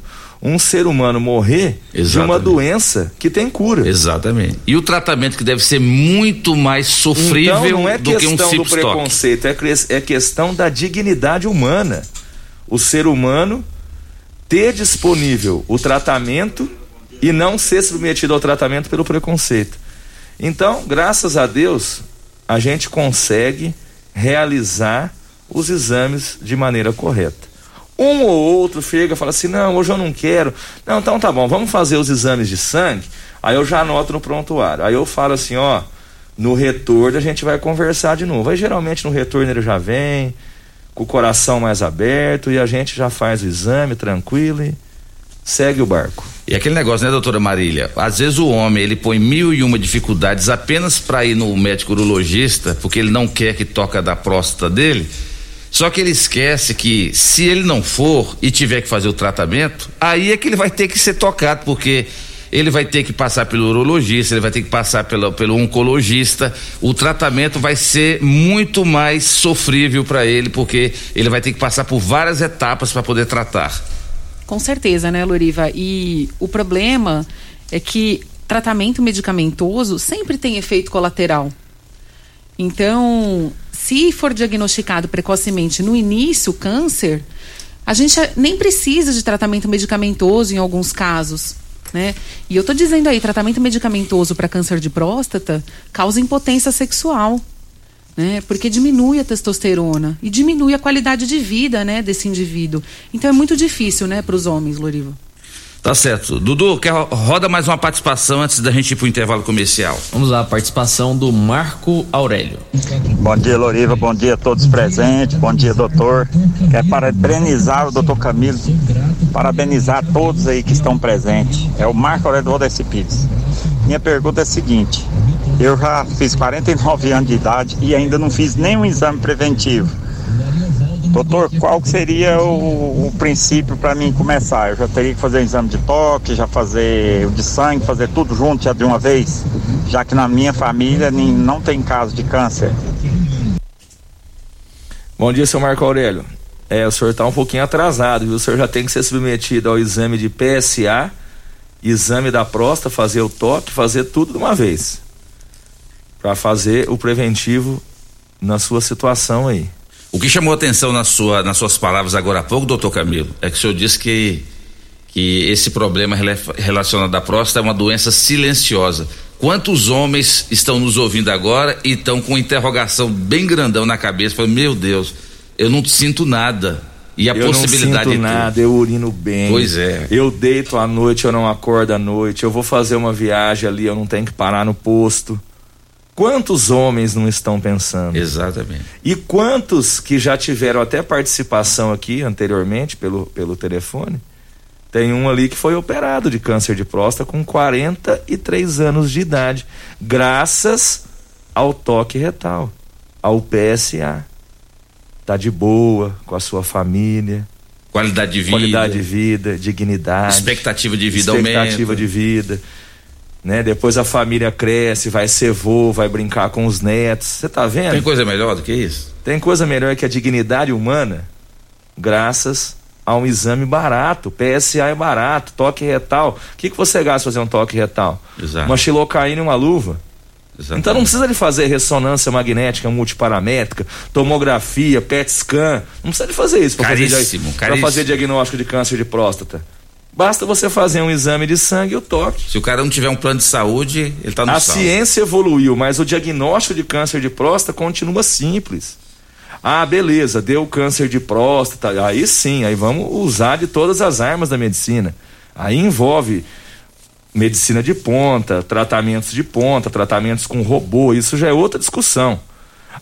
um ser humano morrer Exatamente. de uma doença que tem cura. Exatamente. E o tratamento que deve ser muito mais sofrível então, não é do que um questão do preconceito, é, é questão da dignidade humana. O ser humano ter disponível o tratamento e não ser submetido ao tratamento pelo preconceito. Então, graças a Deus, a gente consegue realizar os exames de maneira correta. Um ou outro chega e fala assim: não, hoje eu não quero. Não, então tá bom, vamos fazer os exames de sangue. Aí eu já anoto no prontuário. Aí eu falo assim: ó, no retorno a gente vai conversar de novo. Aí geralmente no retorno ele já vem, com o coração mais aberto e a gente já faz o exame tranquilo e segue o barco. E aquele negócio, né, doutora Marília? Às vezes o homem ele põe mil e uma dificuldades apenas para ir no médico urologista, porque ele não quer que toca da próstata dele. Só que ele esquece que se ele não for e tiver que fazer o tratamento, aí é que ele vai ter que ser tocado, porque ele vai ter que passar pelo urologista, ele vai ter que passar pelo, pelo oncologista. O tratamento vai ser muito mais sofrível para ele, porque ele vai ter que passar por várias etapas para poder tratar. Com certeza, né, Loriva? E o problema é que tratamento medicamentoso sempre tem efeito colateral. Então, se for diagnosticado precocemente no início o câncer, a gente nem precisa de tratamento medicamentoso em alguns casos. Né? E eu estou dizendo aí, tratamento medicamentoso para câncer de próstata causa impotência sexual né? Porque diminui a testosterona e diminui a qualidade de vida, né, desse indivíduo. Então é muito difícil, né, para os homens, Loriva. Tá certo. Dudu, quer roda mais uma participação antes da gente ir pro intervalo comercial. Vamos lá, a participação do Marco Aurélio. Bom dia, Loriva. Bom dia a todos presentes. Bom dia, doutor. Quero parabenizar o doutor Camilo. Parabenizar todos aí que estão presentes. É o Marco Aurélio Valdeci Pires. Minha pergunta é a seguinte: eu já fiz 49 anos de idade e ainda não fiz nenhum exame preventivo Doutor, qual seria o, o princípio para mim começar? Eu já teria que fazer o exame de toque, já fazer o de sangue, fazer tudo junto já de uma vez, já que na minha família nem, não tem caso de câncer. Bom dia, seu Marco Aurélio. É, o senhor está um pouquinho atrasado, viu? O senhor já tem que ser submetido ao exame de PSA, exame da próstata, fazer o toque, fazer tudo de uma vez. Para fazer o preventivo na sua situação aí. O que chamou atenção na sua, nas suas palavras agora há pouco, doutor Camilo, é que o senhor disse que, que esse problema relacionado à próstata é uma doença silenciosa. Quantos homens estão nos ouvindo agora e estão com interrogação bem grandão na cabeça, falando, meu Deus, eu não sinto nada. E a eu possibilidade não sinto nada, eu urino bem. Pois é. Eu deito à noite, eu não acordo à noite. Eu vou fazer uma viagem ali, eu não tenho que parar no posto. Quantos homens não estão pensando? Exatamente. E quantos que já tiveram até participação aqui anteriormente pelo, pelo telefone? Tem um ali que foi operado de câncer de próstata com 43 anos de idade, graças ao toque retal, ao PSA. Tá de boa com a sua família. Qualidade de vida. Qualidade de vida, dignidade. Expectativa de vida expectativa aumenta. Expectativa de vida né? Depois a família cresce, vai ser vô, vai brincar com os netos. Você tá vendo? Tem coisa melhor do que isso? Tem coisa melhor que a dignidade humana, graças a um exame barato. PSA é barato, toque retal. O que, que você gasta fazer um toque retal? Exato. Uma xilocaína e uma luva. Exatamente. Então não precisa de fazer ressonância magnética multiparamétrica, tomografia, PET scan. Não precisa de fazer isso para fazer, fazer diagnóstico de câncer de próstata. Basta você fazer um exame de sangue e o toque. Se o cara não tiver um plano de saúde, ele está no A salvo. ciência evoluiu, mas o diagnóstico de câncer de próstata continua simples. Ah, beleza, deu câncer de próstata, aí sim, aí vamos usar de todas as armas da medicina. Aí envolve medicina de ponta, tratamentos de ponta, tratamentos com robô, isso já é outra discussão.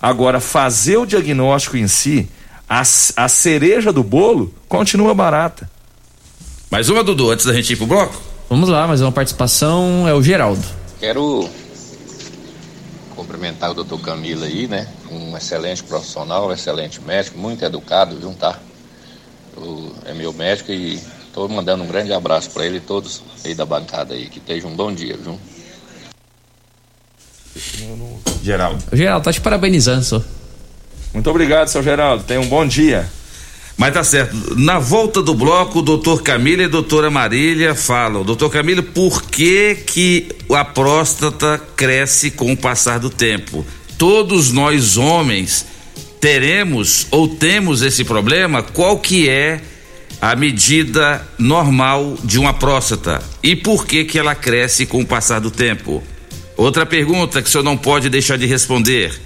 Agora, fazer o diagnóstico em si, a, a cereja do bolo continua barata. Mais uma, Dudu, antes da gente ir pro bloco? Vamos lá, mais uma participação é o Geraldo. Quero cumprimentar o doutor Camilo aí, né? Um excelente profissional, um excelente médico, muito educado, viu, tá? O, é meu médico e estou mandando um grande abraço para ele e todos aí da bancada aí. Que tenham um bom dia, viu? Geraldo. O Geraldo, tá te parabenizando, só. Muito obrigado, seu Geraldo. Tenha um bom dia. Mas tá certo. Na volta do bloco, o doutor Camilo e a doutora Marília falam. Doutor Camilo, por que que a próstata cresce com o passar do tempo? Todos nós homens teremos ou temos esse problema? Qual que é a medida normal de uma próstata? E por que que ela cresce com o passar do tempo? Outra pergunta que o senhor não pode deixar de responder.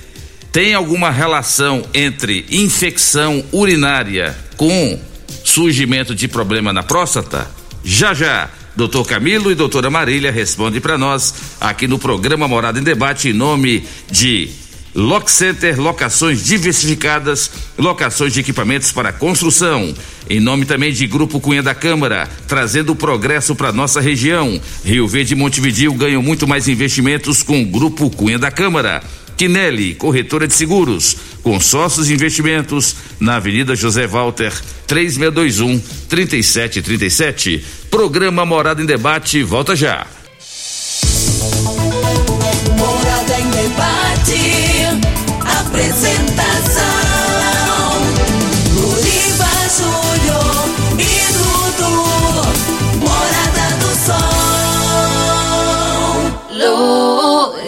Tem alguma relação entre infecção urinária com surgimento de problema na próstata? Já já, doutor Camilo e doutora Marília respondem para nós aqui no programa Morada em Debate em nome de Lock Center, locações diversificadas, locações de equipamentos para construção. Em nome também de Grupo Cunha da Câmara, trazendo progresso para nossa região. Rio Verde e Montevidil ganham muito mais investimentos com o Grupo Cunha da Câmara. Quinelli, corretora de seguros, consórcios e investimentos, na Avenida José Walter, 3621 3737. Programa Morada em Debate, volta já. Morada em debate. Apresentação: Luriva Júnior e Dudu. Morada do Sol.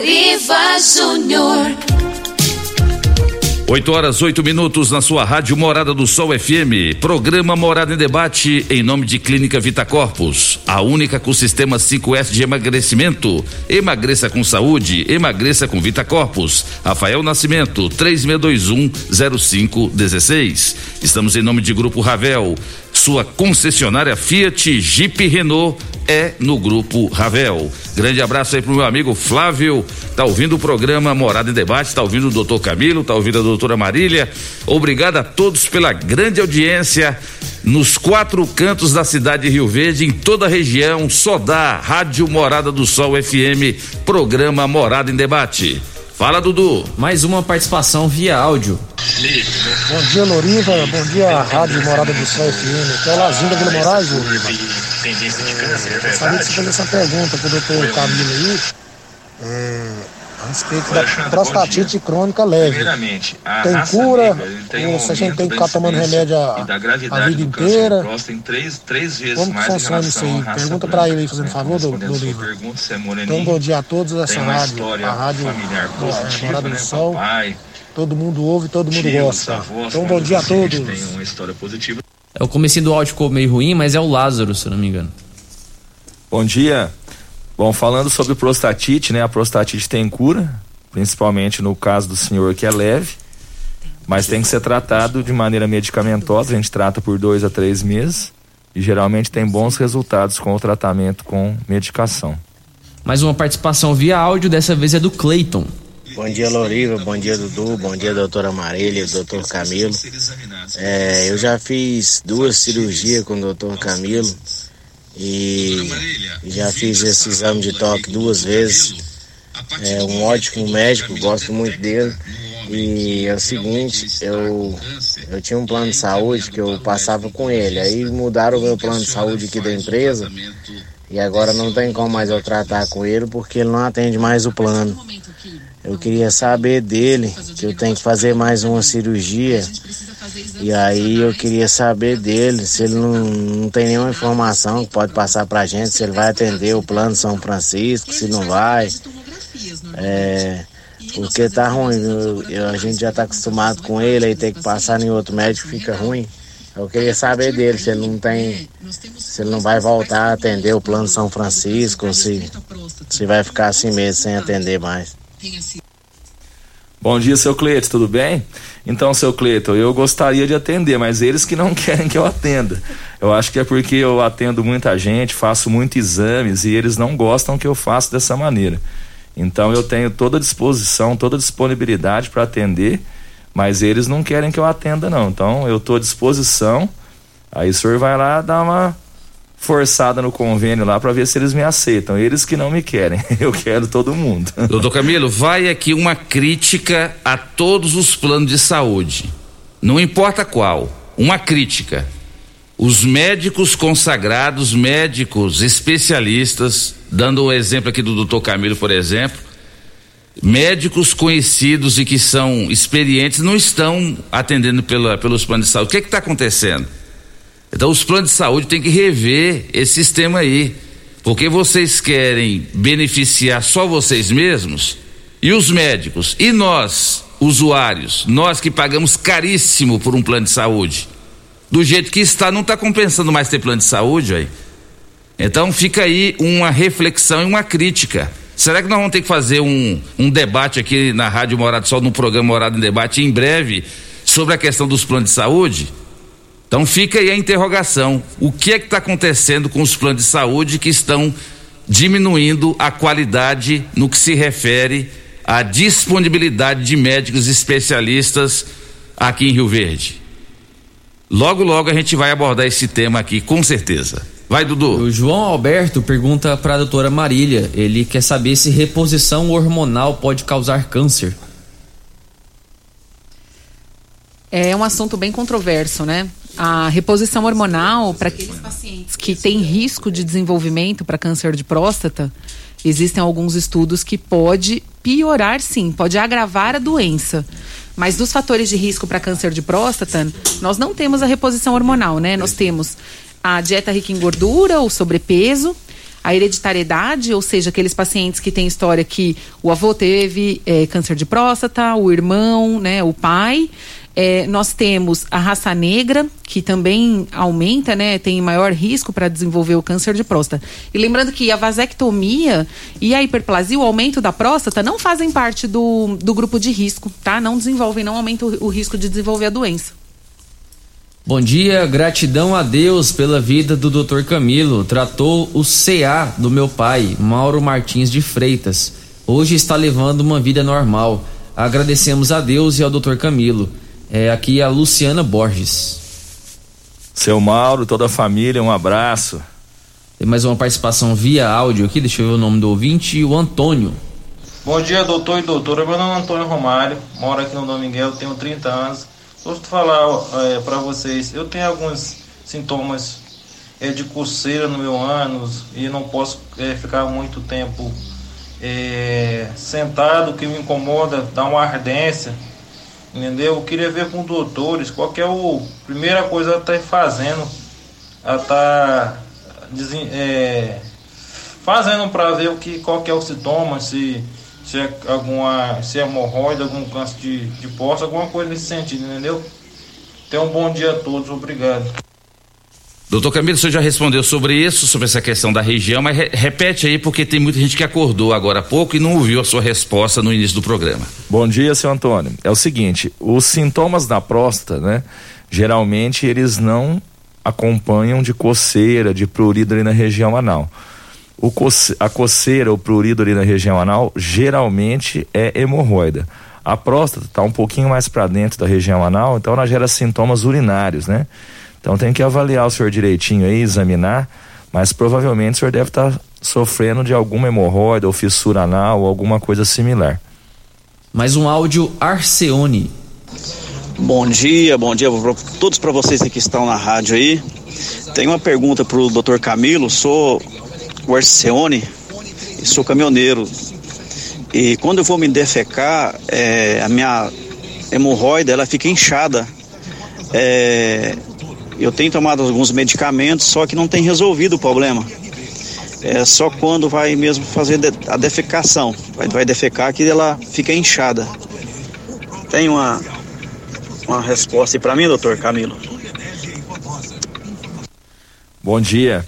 Luriva Júnior. 8 horas, 8 minutos na sua rádio Morada do Sol FM. Programa Morada em Debate em nome de Clínica Vita Corpus. A única com sistema 5S de emagrecimento. Emagreça com saúde, emagreça com Vita Corpus. Rafael Nascimento, 36210516. Estamos em nome de Grupo Ravel. Sua concessionária Fiat, Jeep Renault é no Grupo Ravel. Grande abraço aí pro meu amigo Flávio, tá ouvindo o programa Morada em Debate, tá ouvindo o doutor Camilo, tá ouvindo a doutora Marília. Obrigado a todos pela grande audiência nos quatro cantos da cidade de Rio Verde, em toda a região, só dá Rádio Morada do Sol FM, programa Morada em Debate. Fala, Dudu. Mais uma participação via áudio. Bom dia, Loriva. Bom dia, Rádio Morada do Sol FM. Aqui é o Lazinho da Vila Moraes, Loriva. Gostaria de você fazer essa pergunta pro doutor Camilo aí. É, a respeito da prostatite crônica leve. Primeiramente, Tem cura? negra, tem ou um se a gente tem que ficar tomando remédio a, a vida câncer de inteira? em três, três vezes Como que mais funciona isso aí? Pergunta pra ele aí, fazendo né? favor, do, do livro. pergunta, é Então, bom dia a todos uma rádio, a rádio familiar é, positiva, né? do Sol. Papai, Todo mundo ouve, todo mundo gosta. avós, Então, bom dia a todos. Tem uma história positiva. É o comecinho do áudio ficou meio ruim, mas é o Lázaro, se eu não me engano. Bom dia. Bom, falando sobre prostatite, né? A prostatite tem cura, principalmente no caso do senhor que é leve, mas tem que ser tratado de maneira medicamentosa. A gente trata por dois a três meses e geralmente tem bons resultados com o tratamento com medicação. Mais uma participação via áudio, dessa vez é do Cleiton. Bom dia, Loriva. Bom dia, Dudu. Bom dia, doutora Marília, doutor Camilo. É, eu já fiz duas cirurgias com o doutor Camilo e já fiz esse exame de toque duas vezes. É um ótimo médico, gosto muito dele. E é o seguinte, eu, eu tinha um plano de saúde que eu passava com ele. Aí mudaram o meu plano de saúde aqui da empresa e agora não tem como mais eu tratar com ele porque ele não atende mais o plano. Eu queria saber dele, que eu tenho que fazer mais uma cirurgia. E aí eu queria saber dele, se ele não, não tem nenhuma informação que pode passar pra gente, se ele vai atender o plano São Francisco, se não vai. É, porque tá ruim, eu- a gente já tá acostumado com ele, aí tem que passar em outro médico fica ruim. Eu queria saber dele, se ele não tem. Se ele não vai voltar a atender o plano São Francisco, se, se vai ficar assim mesmo sem atender mais. Bom dia, seu Cleito, tudo bem? Então, seu Cleito, eu gostaria de atender, mas eles que não querem que eu atenda. Eu acho que é porque eu atendo muita gente, faço muitos exames e eles não gostam que eu faça dessa maneira. Então, eu tenho toda a disposição, toda a disponibilidade para atender, Mas eles não querem que eu atenda, não. Então eu estou à disposição. Aí o senhor vai lá dar uma forçada no convênio lá para ver se eles me aceitam. Eles que não me querem. Eu quero todo mundo. Doutor Camilo, vai aqui uma crítica a todos os planos de saúde. Não importa qual. Uma crítica. Os médicos consagrados, médicos especialistas, dando o um exemplo aqui do doutor Camilo, por exemplo, médicos conhecidos e que são experientes não estão atendendo pela, pelos planos de saúde. O que está acontecendo? Então os planos de saúde têm que rever esse sistema aí. Porque vocês querem beneficiar só vocês mesmos e os médicos e nós, usuários, nós que pagamos caríssimo por um plano de saúde. Do jeito que está, não está compensando mais ter plano de saúde aí. Então fica aí uma reflexão e uma crítica. Será que nós vamos ter que fazer um, um debate aqui na Rádio Morado Sol, no programa Morado em Debate, em breve, sobre a questão dos planos de saúde? Então fica aí a interrogação: o que é que está acontecendo com os planos de saúde que estão diminuindo a qualidade no que se refere à disponibilidade de médicos especialistas aqui em Rio Verde? Logo, logo a gente vai abordar esse tema aqui, com certeza. Vai, Dudu. O João Alberto pergunta para a doutora Marília. Ele quer saber se reposição hormonal pode causar câncer. É um assunto bem controverso, né? A reposição hormonal, para aqueles pacientes que têm risco de desenvolvimento para câncer de próstata, existem alguns estudos que pode piorar sim, pode agravar a doença. Mas dos fatores de risco para câncer de próstata, nós não temos a reposição hormonal, né? Nós temos a dieta rica em gordura, o sobrepeso, a hereditariedade, ou seja, aqueles pacientes que têm história que o avô teve é, câncer de próstata, o irmão, né, o pai. É, nós temos a raça negra, que também aumenta, né? Tem maior risco para desenvolver o câncer de próstata. E lembrando que a vasectomia e a hiperplasia, o aumento da próstata, não fazem parte do, do grupo de risco, tá? Não desenvolvem, não aumentam o, o risco de desenvolver a doença. Bom dia, gratidão a Deus pela vida do Dr. Camilo. Tratou o CA do meu pai, Mauro Martins de Freitas. Hoje está levando uma vida normal. Agradecemos a Deus e ao Dr. Camilo. É aqui a Luciana Borges. Seu Mauro, toda a família, um abraço. Tem mais uma participação via áudio aqui, deixa eu ver o nome do ouvinte, o Antônio. Bom dia, doutor e doutora. Meu nome é Antônio Romário, moro aqui no Dom Miguel, tenho 30 anos. Gosto de falar é, para vocês, eu tenho alguns sintomas é, de coceira no meu ânus e não posso é, ficar muito tempo é, sentado, que me incomoda, dá uma ardência entendeu? Eu queria ver com doutores qual que é a primeira coisa a estar tá fazendo, a tá é, fazendo para ver o que qual que é o sintoma, se se é alguma se é hemorroida, algum câncer de, de próstata, alguma coisa nesse sentido, entendeu? Tenha um bom dia a todos, obrigado. Doutor Camilo, você já respondeu sobre isso, sobre essa questão da região, mas re repete aí porque tem muita gente que acordou agora há pouco e não ouviu a sua resposta no início do programa. Bom dia, seu Antônio. É o seguinte, os sintomas da próstata, né? Geralmente eles não acompanham de coceira, de prurido ali na região anal. O coce a coceira ou prurido ali na região anal geralmente é hemorroida. A próstata está um pouquinho mais para dentro da região anal, então ela gera sintomas urinários, né? Então tem que avaliar o senhor direitinho aí, examinar, mas provavelmente o senhor deve estar tá sofrendo de alguma hemorroida ou fissura anal ou alguma coisa similar. Mais um áudio Arceone. Bom dia, bom dia para todos para vocês que estão na rádio aí. Tenho uma pergunta para o Dr. Camilo. Sou o Arceone e sou caminhoneiro. E quando eu vou me defecar, é, a minha hemorroida ela fica inchada. É, eu tenho tomado alguns medicamentos, só que não tem resolvido o problema. É só quando vai mesmo fazer a defecação, vai, vai defecar que ela fica inchada. Tem uma, uma resposta aí para mim, doutor Camilo? Bom dia.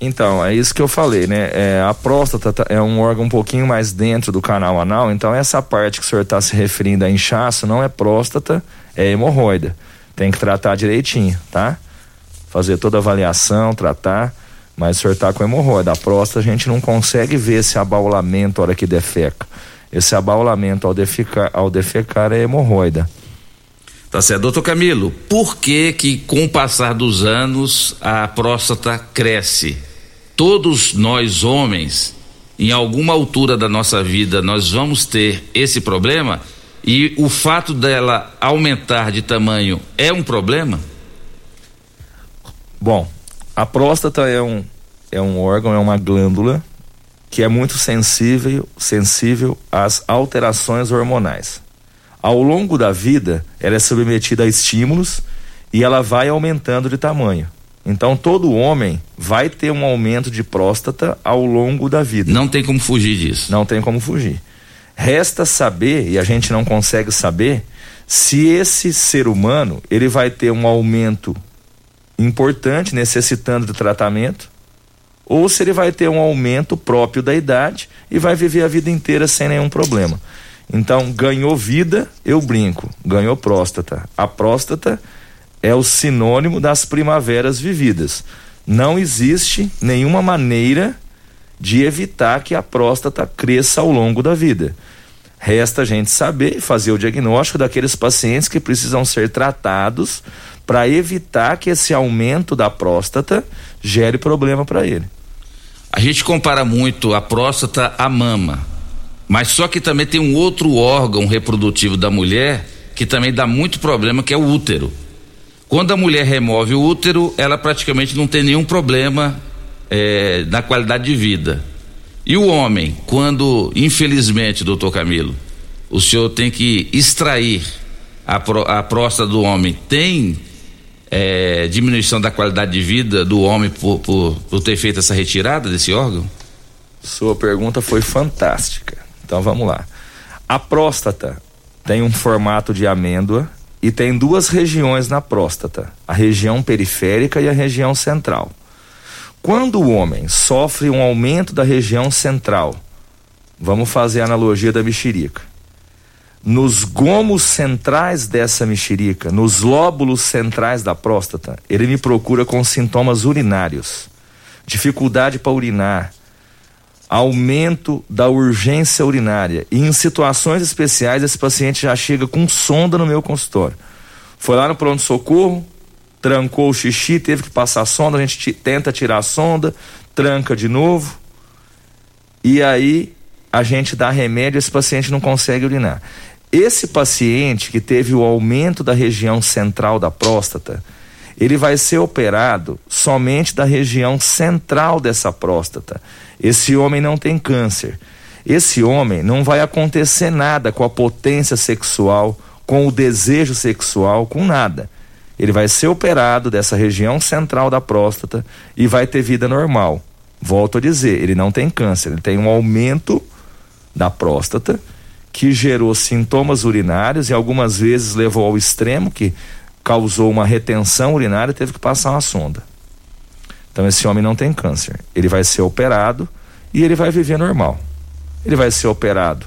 Então, é isso que eu falei, né? É, a próstata tá, é um órgão um pouquinho mais dentro do canal anal, então essa parte que o senhor está se referindo a inchaço não é próstata, é hemorroida. Tem que tratar direitinho, tá? Fazer toda a avaliação, tratar, mas o senhor está com hemorroida. A próstata a gente não consegue ver esse abaulamento na hora que defeca. Esse abaulamento ao defecar, ao defecar é hemorroida. Tá certo. Doutor Camilo, por que que com o passar dos anos a próstata cresce? Todos nós homens, em alguma altura da nossa vida, nós vamos ter esse problema e o fato dela aumentar de tamanho é um problema? Bom, a próstata é um, é um órgão, é uma glândula que é muito sensível, sensível às alterações hormonais. Ao longo da vida, ela é submetida a estímulos e ela vai aumentando de tamanho. Então todo homem vai ter um aumento de próstata ao longo da vida. Não tem como fugir disso. Não tem como fugir. Resta saber, e a gente não consegue saber, se esse ser humano ele vai ter um aumento importante, necessitando de tratamento, ou se ele vai ter um aumento próprio da idade e vai viver a vida inteira sem nenhum problema. Então, ganhou vida, eu brinco, ganhou próstata. A próstata é o sinônimo das primaveras vividas. Não existe nenhuma maneira de evitar que a próstata cresça ao longo da vida. Resta a gente saber fazer o diagnóstico daqueles pacientes que precisam ser tratados para evitar que esse aumento da próstata gere problema para ele. A gente compara muito a próstata à mama, mas só que também tem um outro órgão reprodutivo da mulher que também dá muito problema, que é o útero. Quando a mulher remove o útero, ela praticamente não tem nenhum problema é, na qualidade de vida. E o homem, quando, infelizmente, doutor Camilo, o senhor tem que extrair a, a próstata do homem, tem é, diminuição da qualidade de vida do homem por, por, por ter feito essa retirada desse órgão? Sua pergunta foi fantástica. Então vamos lá. A próstata tem um formato de amêndoa e tem duas regiões na próstata: a região periférica e a região central. Quando o homem sofre um aumento da região central, vamos fazer a analogia da mexerica nos gomos centrais dessa mexerica, nos lóbulos centrais da próstata, ele me procura com sintomas urinários, dificuldade para urinar, aumento da urgência urinária. E em situações especiais, esse paciente já chega com sonda no meu consultório. Foi lá no pronto-socorro, trancou o xixi, teve que passar a sonda, a gente tenta tirar a sonda, tranca de novo. E aí a gente dá remédio, esse paciente não consegue urinar. Esse paciente que teve o aumento da região central da próstata, ele vai ser operado somente da região central dessa próstata. Esse homem não tem câncer. Esse homem não vai acontecer nada com a potência sexual, com o desejo sexual, com nada. Ele vai ser operado dessa região central da próstata e vai ter vida normal. Volto a dizer, ele não tem câncer, ele tem um aumento da próstata que gerou sintomas urinários e algumas vezes levou ao extremo que causou uma retenção urinária e teve que passar uma sonda. Então esse homem não tem câncer. Ele vai ser operado e ele vai viver normal. Ele vai ser operado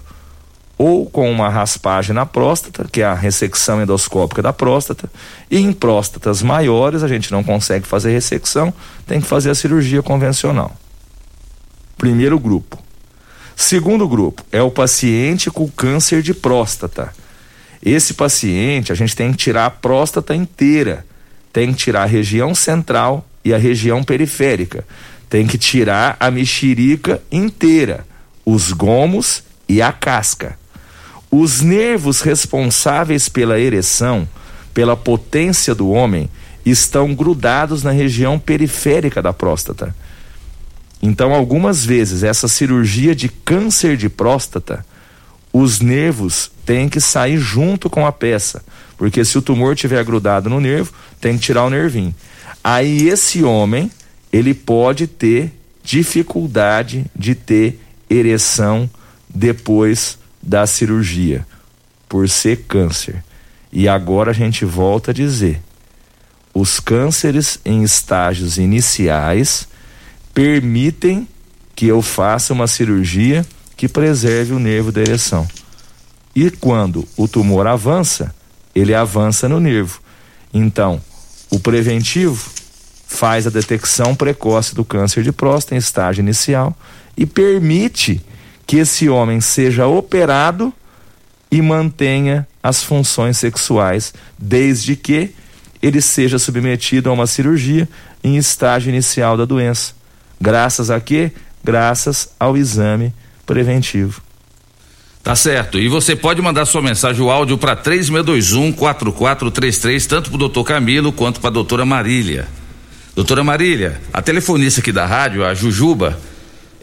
ou com uma raspagem na próstata, que é a ressecção endoscópica da próstata, e em próstatas maiores a gente não consegue fazer ressecção, tem que fazer a cirurgia convencional. Primeiro grupo. Segundo grupo é o paciente com câncer de próstata. Esse paciente, a gente tem que tirar a próstata inteira, tem que tirar a região central e a região periférica, tem que tirar a mexerica inteira, os gomos e a casca. Os nervos responsáveis pela ereção, pela potência do homem, estão grudados na região periférica da próstata. Então, algumas vezes, essa cirurgia de câncer de próstata, os nervos têm que sair junto com a peça, porque se o tumor tiver grudado no nervo, tem que tirar o nervinho. Aí esse homem, ele pode ter dificuldade de ter ereção depois da cirurgia, por ser câncer. E agora a gente volta a dizer: os cânceres em estágios iniciais permitem que eu faça uma cirurgia que preserve o nervo da ereção. E quando o tumor avança, ele avança no nervo. Então, o preventivo faz a detecção precoce do câncer de próstata em estágio inicial e permite que esse homem seja operado e mantenha as funções sexuais, desde que ele seja submetido a uma cirurgia em estágio inicial da doença. Graças a quê? Graças ao exame preventivo. Tá certo. E você pode mandar sua mensagem, o áudio para 3621-4433, tanto para o doutor Camilo quanto para a doutora Marília. Doutora Marília, a telefonista aqui da rádio, a Jujuba,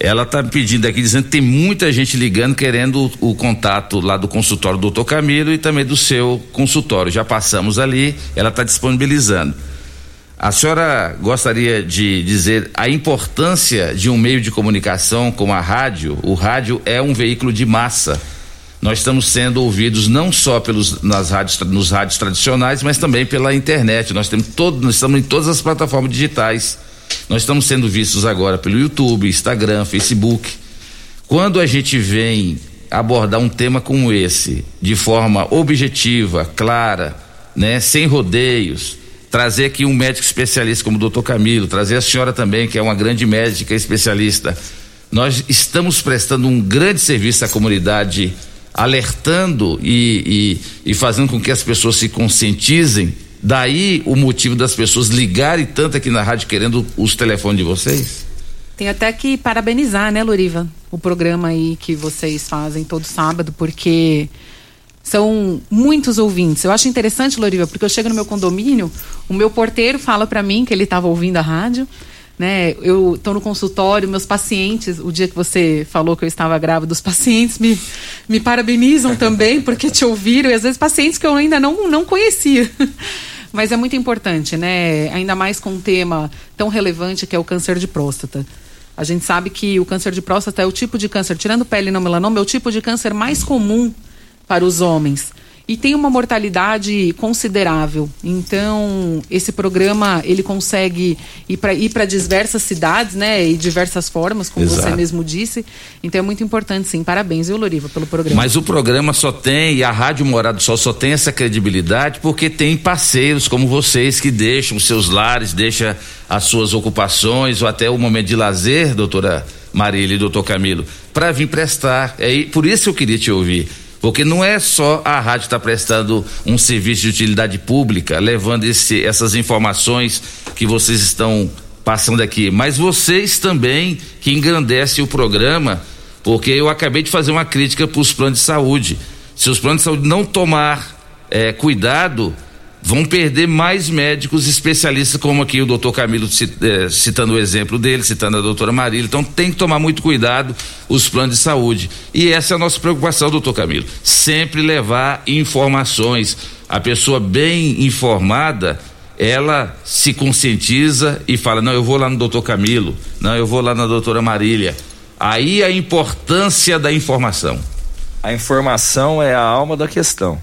ela tá pedindo aqui, dizendo que tem muita gente ligando, querendo o, o contato lá do consultório do doutor Camilo e também do seu consultório. Já passamos ali, ela está disponibilizando. A senhora gostaria de dizer a importância de um meio de comunicação como a rádio? O rádio é um veículo de massa. Nós estamos sendo ouvidos não só pelos nas rádios nos rádios tradicionais, mas também pela internet. Nós temos todo, nós estamos em todas as plataformas digitais. Nós estamos sendo vistos agora pelo YouTube, Instagram, Facebook. Quando a gente vem abordar um tema como esse de forma objetiva, clara, né, sem rodeios, trazer aqui um médico especialista como o doutor Camilo, trazer a senhora também, que é uma grande médica especialista. Nós estamos prestando um grande serviço à comunidade, alertando e, e, e fazendo com que as pessoas se conscientizem. Daí o motivo das pessoas ligarem tanto aqui na rádio querendo os telefones de vocês? Tem até que parabenizar, né, Loriva? O programa aí que vocês fazem todo sábado, porque são muitos ouvintes. Eu acho interessante, Loriva, porque eu chego no meu condomínio, o meu porteiro fala para mim que ele estava ouvindo a rádio, né? Eu estou no consultório, meus pacientes, o dia que você falou que eu estava grávida, os pacientes me, me parabenizam também porque te ouviram, e às vezes pacientes que eu ainda não, não conhecia. Mas é muito importante, né? Ainda mais com um tema tão relevante que é o câncer de próstata. A gente sabe que o câncer de próstata é o tipo de câncer, tirando pele e não melanoma, é o tipo de câncer mais comum para os homens e tem uma mortalidade considerável. Então, esse programa ele consegue ir para ir para diversas cidades, né, e diversas formas, como Exato. você mesmo disse. Então é muito importante, sim. Parabéns, viu, Loriva, pelo programa. Mas o programa só tem, e a Rádio Morado do Sol só tem essa credibilidade porque tem parceiros como vocês que deixam seus lares, deixam as suas ocupações ou até o momento de lazer, doutora Marília e doutor Camilo, para vir prestar. É por isso eu queria te ouvir. Porque não é só a rádio estar prestando um serviço de utilidade pública, levando esse- essas informações que vocês estão passando aqui, mas vocês também que engrandecem o programa, porque eu acabei de fazer uma crítica para os planos de saúde. Se os planos de saúde não tomar eh, cuidado, vão perder mais médicos especialistas, como aqui o doutor Camilo eh, citando o exemplo dele, citando a doutora Marília. Então tem que tomar muito cuidado os planos de saúde. E essa é a nossa preocupação, doutor Camilo. Sempre levar informações. A pessoa bem informada, ela se conscientiza e fala: não, eu vou lá no doutor Camilo, não, eu vou lá na doutora Marília. Aí a importância da informação. A informação é a alma da questão,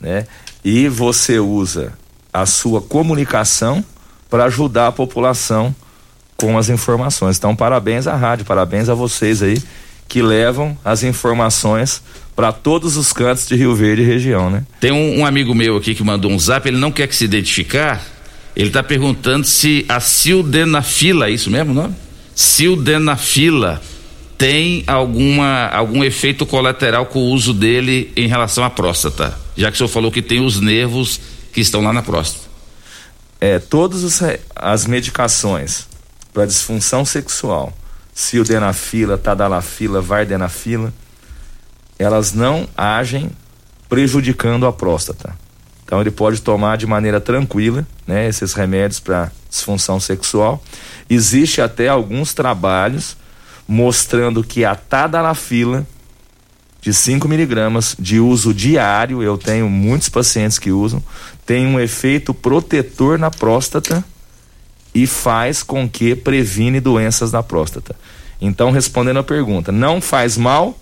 né? E você usa a sua comunicação para ajudar a população com as informações. Então, parabéns à rádio, parabéns a vocês aí que levam as informações para todos os cantos de Rio Verde e região, né? Tem um, um amigo meu aqui que mandou um zap, ele não quer que se identificar. Ele está perguntando se a sildenafila, é isso mesmo o nome? Sildenafila tem alguma algum efeito colateral com o uso dele em relação à próstata, já que o senhor falou que tem os nervos que estão lá na próstata. É, todas re- as medicações para disfunção sexual, sildenafila, tadalafila, vardenafila, elas não agem prejudicando a próstata. Então ele pode tomar de maneira tranquila, né, esses remédios para disfunção sexual. Existe até alguns trabalhos mostrando que a tadalafila de 5 miligramas de uso diário, eu tenho muitos pacientes que usam, tem um efeito protetor na próstata e faz com que previne doenças na próstata. Então, respondendo a pergunta, não faz mal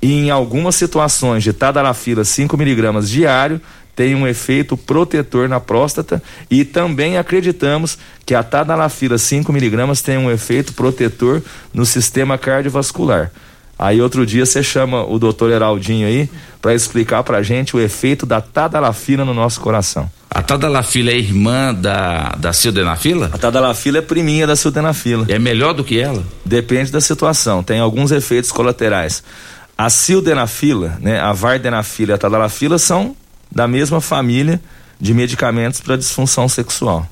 e em algumas situações de tadalafila 5 miligramas diário tem um efeito protetor na próstata e também acreditamos que a tadalafila 5 miligramas tem um efeito protetor no sistema cardiovascular. Aí outro dia você chama o doutor Heraldinho aí para explicar pra gente o efeito da tadalafila no nosso coração. A tadalafila é irmã da, da sildenafila? A tadalafila é priminha da sildenafila. É melhor do que ela? Depende da situação. Tem alguns efeitos colaterais. A sildenafila, né, a vardenafila e a tadalafila são da mesma família de medicamentos para disfunção sexual.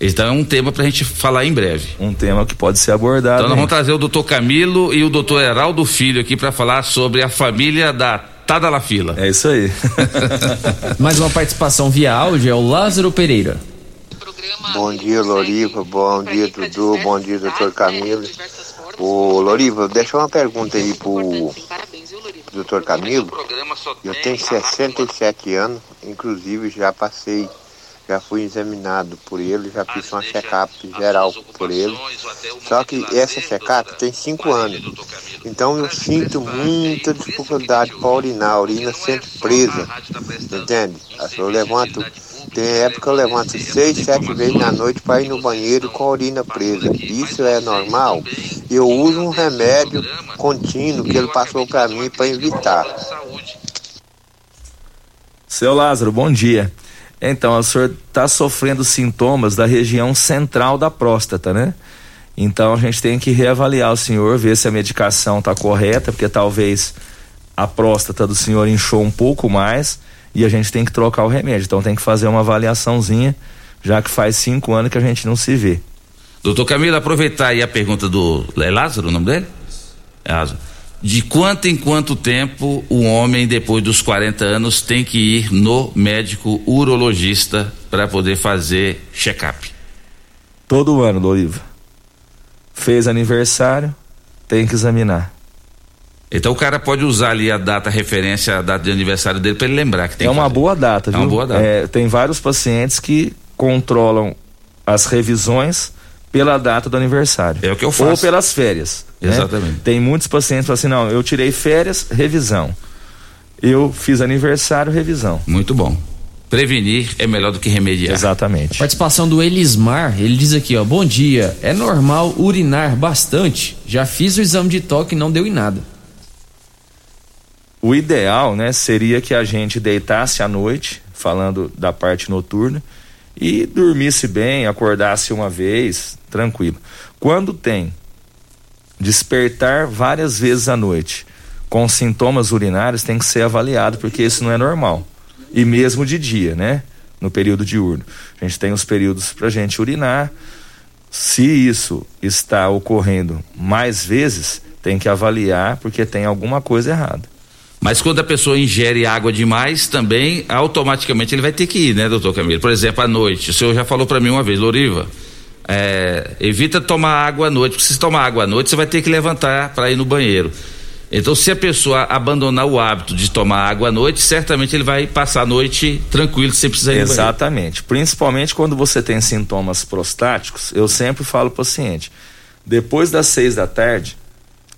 Então é um tema para a gente falar em breve. Um tema que pode ser abordado. Então nós vamos trazer o doutor Camilo e o doutor Heraldo Filho aqui para falar sobre a família da Tadalafila. É isso aí. Mais uma participação via áudio é o Lázaro Pereira. Bom dia, Loriva. Bom dia, Dudu. Bom dia, doutor Camilo. Ô, Loriva, deixa uma pergunta aí pro doutor Camilo. Eu tenho 67 anos, inclusive já passei, já fui examinado por ele, já fiz uma check-up geral por ele. Só que essa check-up tem 5 anos. Então eu sinto muita dificuldade para urinar, a urina sempre presa. Entende? Eu levanto tem época eu levanto seis, sete vezes na noite para ir no banheiro com a urina presa. Isso é normal? Eu uso um remédio contínuo que ele passou para mim para evitar. Seu Lázaro, bom dia. Então, o senhor está sofrendo sintomas da região central da próstata, né? Então a gente tem que reavaliar o senhor, ver se a medicação está correta, porque talvez a próstata do senhor inchou um pouco mais e a gente tem que trocar o remédio. Então tem que fazer uma avaliaçãozinha, já que faz cinco anos que a gente não se vê. Doutor Camilo, aproveitar aí a pergunta do é Lázaro, o nome dele? É Lázaro. De quanto em quanto tempo o homem, depois dos 40 anos, tem que ir no médico urologista para poder fazer check-up? Todo ano, Doriva. Fez aniversário, tem que examinar. Então o cara pode usar ali a data referência, a data de aniversário dele para ele lembrar que tem é que uma fazer. boa data, É viu? uma boa data. É, tem vários pacientes que controlam as revisões pela data do aniversário. É o que eu faço. Ou pelas férias. né? Exatamente. Tem muitos pacientes que falam assim, não, eu tirei férias, revisão. Eu fiz aniversário, revisão. Muito bom. Prevenir é melhor do que remediar. Exatamente. Participação do Elismar, ele diz aqui, ó, bom dia, é normal urinar bastante, já fiz o exame de toque e não deu em nada. O ideal, né, seria que a gente deitasse à noite, falando da parte noturna, e dormisse bem, acordasse uma vez, tranquilo. Quando tem despertar várias vezes à noite com sintomas urinários, tem que ser avaliado, porque isso não é normal. E mesmo de dia, né? No período diurno. A gente tem os períodos para gente urinar. Se isso está ocorrendo mais vezes, tem que avaliar, porque tem alguma coisa errada. Mas quando a pessoa ingere água demais, também automaticamente ele vai ter que ir, né, doutor Camilo? Por exemplo, à noite, o senhor já falou para mim uma vez, Loriva, é, evita tomar água à noite, porque se tomar água à noite, você vai ter que levantar para ir no banheiro. Então, se a pessoa abandonar o hábito de tomar água à noite, certamente ele vai passar a noite tranquilo, sem precisar ir. Exatamente. Principalmente quando você tem sintomas prostáticos, eu sempre falo ao paciente: depois das seis da tarde,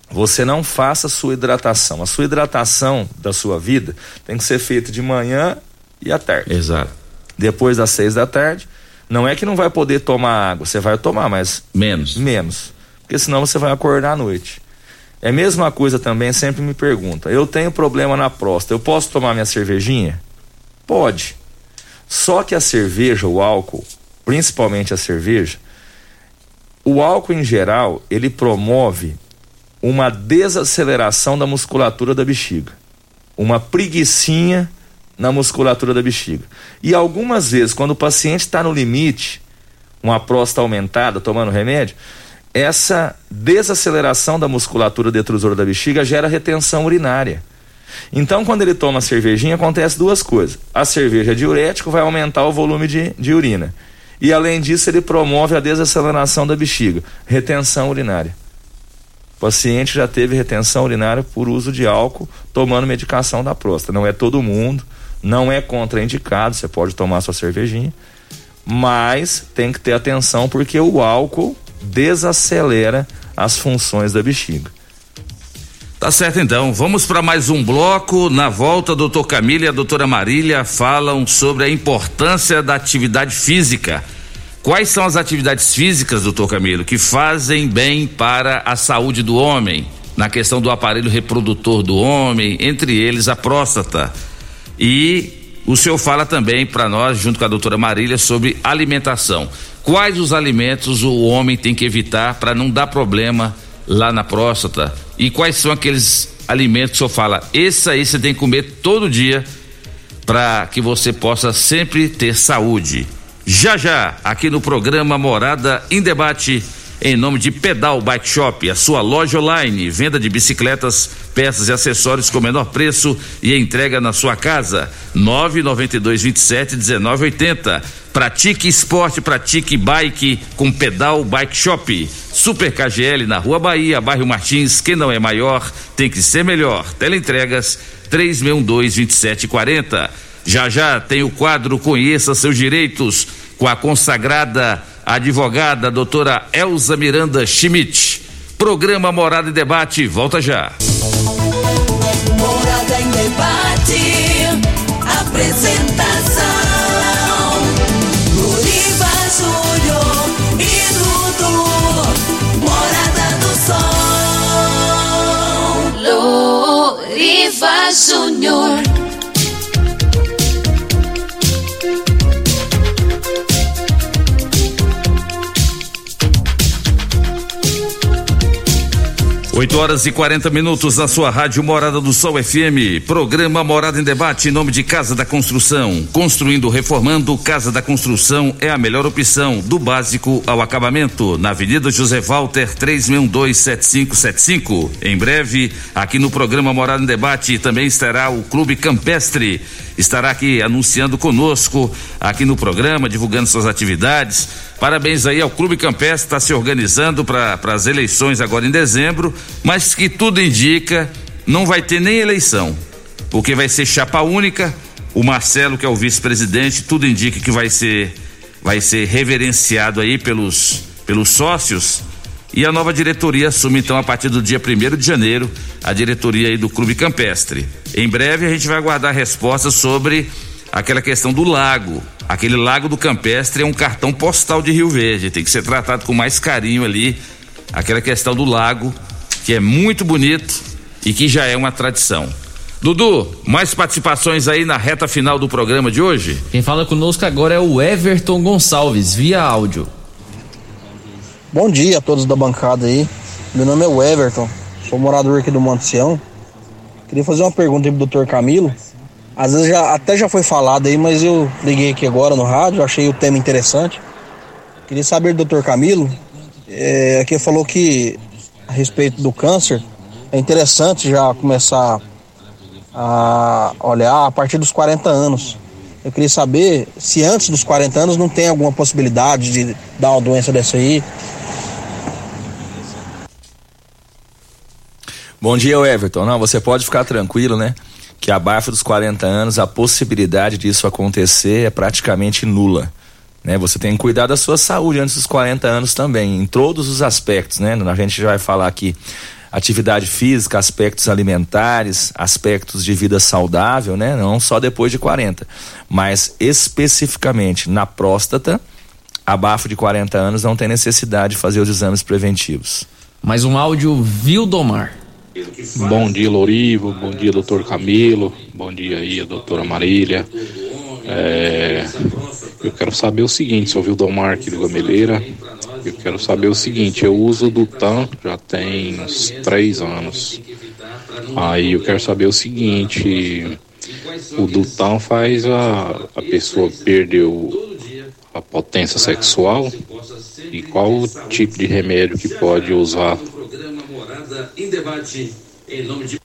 você não faça a sua hidratação. A sua hidratação da sua vida tem que ser feita de manhã e à tarde. Exato. Depois das seis da tarde, não é que não vai poder tomar água, você vai tomar, mas menos. Menos. Porque senão você vai acordar à noite. É a mesma coisa também, sempre me pergunta. Eu tenho problema na próstata, eu posso tomar minha cervejinha? Pode. Só que a cerveja, o álcool, principalmente a cerveja, o álcool em geral, ele promove uma desaceleração da musculatura da bexiga. Uma preguiçinha na musculatura da bexiga. E algumas vezes, quando o paciente está no limite, uma próstata aumentada, tomando remédio, essa desaceleração da musculatura detrusora da bexiga gera retenção urinária. Então, quando ele toma cervejinha, acontece duas coisas. A cerveja diurético, vai aumentar o volume de, de urina. E além disso, ele promove a desaceleração da bexiga, retenção urinária. O paciente já teve retenção urinária por uso de álcool, tomando medicação da próstata. Não é todo mundo, não é contraindicado, você pode tomar sua cervejinha, mas tem que ter atenção porque o álcool desacelera as funções da bexiga. Tá certo então, vamos para mais um bloco. Na volta, doutor Camilo e a doutora Marília falam sobre a importância da atividade física. Quais são as atividades físicas, doutor Camilo, que fazem bem para a saúde do homem? Na questão do aparelho reprodutor do homem, entre eles a próstata. E o senhor fala também para nós, junto com a doutora Marília, sobre alimentação. Quais os alimentos o homem tem que evitar para não dar problema lá na próstata? E quais são aqueles alimento que o senhor fala, esse aí você tem que comer todo dia para que você possa sempre ter saúde. Já já, aqui no programa Morada em Debate, em nome de Pedal Bike Shop, a sua loja online, venda de bicicletas, peças e acessórios com menor preço e entrega na sua casa. 992 27 1980. Pratique esporte, pratique bike com Pedal Bike Shop. Super KGL na Rua Bahia, bairro Martins. Quem não é maior tem que ser melhor. Teleentregas 3612 2740. Já já tem o quadro Conheça seus direitos com a consagrada advogada doutora Elza Miranda Schmidt. Programa Morada e Debate, volta já. Morada em debate. Apresentação: Luriva Júnior e Dudu. Morada do Sol. Loriva Júnior. Oito horas e 40 minutos na sua rádio Morada do Sol FM. Programa Morada em Debate em nome de Casa da Construção. Construindo, reformando, Casa da Construção é a melhor opção, do básico ao acabamento. Na Avenida José Walter, 3627575. Em breve, aqui no programa Morada em Debate também estará o Clube Campestre. Estará aqui anunciando conosco, aqui no programa, divulgando suas atividades. Parabéns aí ao Clube Campestre, está se organizando para as eleições agora em dezembro, mas que tudo indica, não vai ter nem eleição, porque vai ser chapa única. O Marcelo, que é o vice-presidente, tudo indica que vai ser vai ser reverenciado aí pelos pelos sócios. E a nova diretoria assume então a partir do dia 1 de janeiro a diretoria aí do Clube Campestre. Em breve a gente vai aguardar respostas sobre aquela questão do lago. Aquele lago do Campestre é um cartão postal de Rio Verde, tem que ser tratado com mais carinho ali. Aquela questão do lago, que é muito bonito e que já é uma tradição. Dudu, mais participações aí na reta final do programa de hoje? Quem fala conosco agora é o Everton Gonçalves, via áudio. Bom dia a todos da bancada aí. Meu nome é Everton, sou morador aqui do Monte. Queria fazer uma pergunta aí pro doutor Camilo. Às vezes já, até já foi falado aí, mas eu liguei aqui agora no rádio, achei o tema interessante. Queria saber do doutor Camilo, é, aqui falou que a respeito do câncer, é interessante já começar a olhar a partir dos 40 anos. Eu queria saber se antes dos 40 anos não tem alguma possibilidade de dar uma doença dessa aí. Bom dia, Everton. Não, você pode ficar tranquilo, né? Que abaixo dos 40 anos a possibilidade disso acontecer é praticamente nula. Né? Você tem que cuidar da sua saúde antes dos 40 anos também, em todos os aspectos, né? A gente já vai falar aqui atividade física, aspectos alimentares, aspectos de vida saudável, né? Não só depois de 40, mas especificamente na próstata, abaixo de 40 anos não tem necessidade de fazer os exames preventivos. Mais um áudio Vildomar. Bom dia, Lorivo. Bom dia, doutor Camilo. Bom dia aí, doutora Marília. É, eu quero saber o seguinte, sou Vildomar aqui do Gameleira. Eu quero saber o seguinte, eu uso o Dutan já tem uns três anos. Aí eu quero saber o seguinte, o Dutan faz a, a pessoa perder o, a potência sexual e qual o tipo de remédio que pode usar em debate em nome de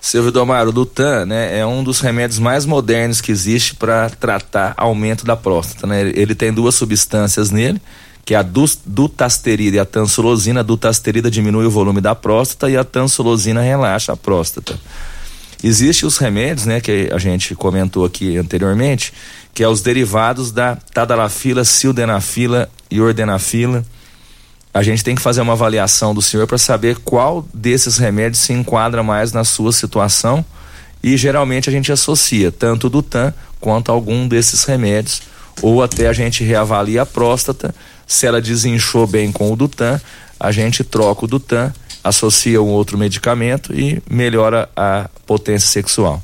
Silvio Domar, o Dutan, né, é um dos remédios mais modernos que existe para tratar aumento da próstata, né? Ele tem duas substâncias nele, que é a dutasterida e a tansulosina. A dutasterida diminui o volume da próstata e a tansulosina relaxa a próstata. Existem os remédios, né, que a gente comentou aqui anteriormente, que é os derivados da tadalafila, sildenafila e ordenafila a gente tem que fazer uma avaliação do senhor para saber qual desses remédios se enquadra mais na sua situação. E geralmente a gente associa tanto o Dutan quanto algum desses remédios. Ou até a gente reavalia a próstata, se ela desinchou bem com o Dutan, a gente troca o Dutan, associa um outro medicamento e melhora a potência sexual.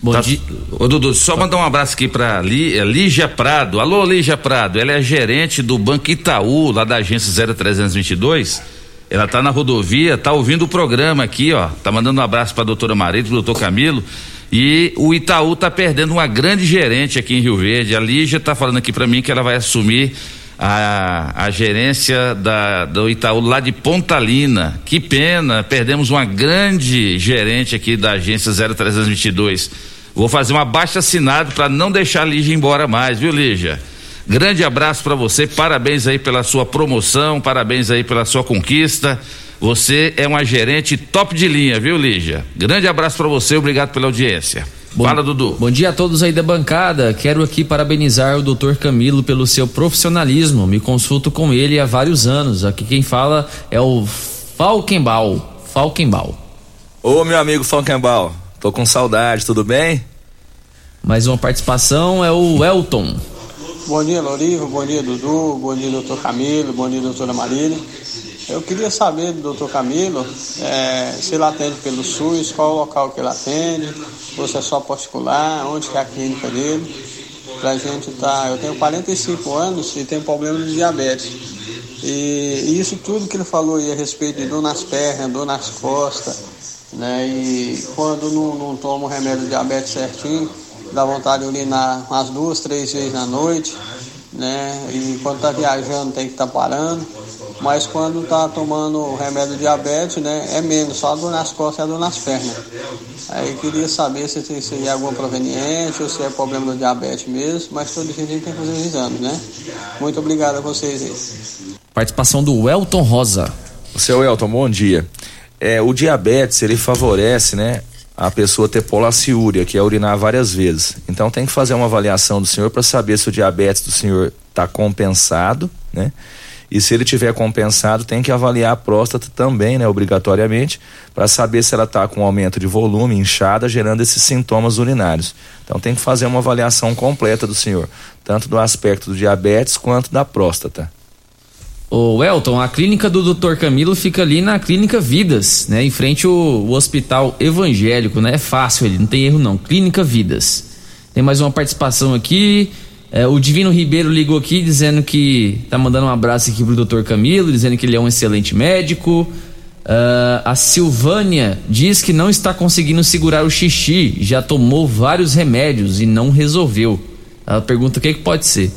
Bom tá, dia. Ô Dudu, só mandar um abraço aqui pra Lí, é Lígia Prado. Alô, Lígia Prado. Ela é gerente do Banco Itaú, lá da agência 0322. Ela tá na rodovia, tá ouvindo o programa aqui, ó. Tá mandando um abraço pra doutora Marita, pro doutor Camilo. E o Itaú tá perdendo uma grande gerente aqui em Rio Verde. A Lígia tá falando aqui para mim que ela vai assumir a, a gerência da, do Itaú lá de Pontalina. Que pena, perdemos uma grande gerente aqui da agência 0322. Vou fazer uma baixa assinado para não deixar a Lígia embora mais, viu, Lígia? Grande abraço para você, parabéns aí pela sua promoção, parabéns aí pela sua conquista. Você é uma gerente top de linha, viu, Lígia? Grande abraço para você, obrigado pela audiência. Bom, Fala, Dudu. Bom dia a todos aí da bancada. Quero aqui parabenizar o Dr. Camilo pelo seu profissionalismo. Me consulto com ele há vários anos. Aqui quem fala é o Falkenbal. Falkenbal. Ô, meu amigo Falkenbal, tô com saudade, tudo bem? Mais uma participação é o Elton. Bom dia, Loriva. Bom dia, Dudu. Bom dia, doutor Camilo. Bom dia, doutora Marília. Eu queria saber do doutor Camilo é, se ele atende pelo SUS, qual o local que ele atende, ou se é só particular, onde que é a clínica dele. Pra gente tá. Eu tenho 45 anos e tenho problema de diabetes. E, e isso tudo que ele falou aí a respeito de dor nas pernas, dor nas costas, né? E quando não, não tomo o remédio de diabetes certinho, dá vontade de urinar umas duas, três vezes na noite, né? E quando tá viajando tem que estar tá parando. Mas quando tá tomando o remédio de diabetes, né, é menos, só a dor nas costas e a dor nas pernas. Aí queria saber se, se, se é alguma proveniente ou se é problema do diabetes mesmo, mas todo dia a gente tem que fazer os exames, né? Muito obrigado a vocês aí. Participação do Elton Rosa. Seu Elton, bom dia. É, o diabetes, ele favorece, né, a pessoa ter polaciúria, que é urinar várias vezes. Então tem que fazer uma avaliação do senhor para saber se o diabetes do senhor está compensado, né? E se ele tiver compensado, tem que avaliar a próstata também, né, obrigatoriamente, para saber se ela está com aumento de volume, inchada, gerando esses sintomas urinários. Então tem que fazer uma avaliação completa do senhor, tanto do aspecto do diabetes quanto da próstata. O Elton, a clínica do Dr. Camilo fica ali na Clínica Vidas, né? Em frente ao, o Hospital Evangélico, né? É fácil ele, não tem erro não. Clínica Vidas. Tem mais uma participação aqui. É, o Divino Ribeiro ligou aqui dizendo que tá mandando um abraço aqui pro Dr. Camilo, dizendo que ele é um excelente médico. Uh, a Silvânia diz que não está conseguindo segurar o xixi, já tomou vários remédios e não resolveu. Ela pergunta o que, que pode ser.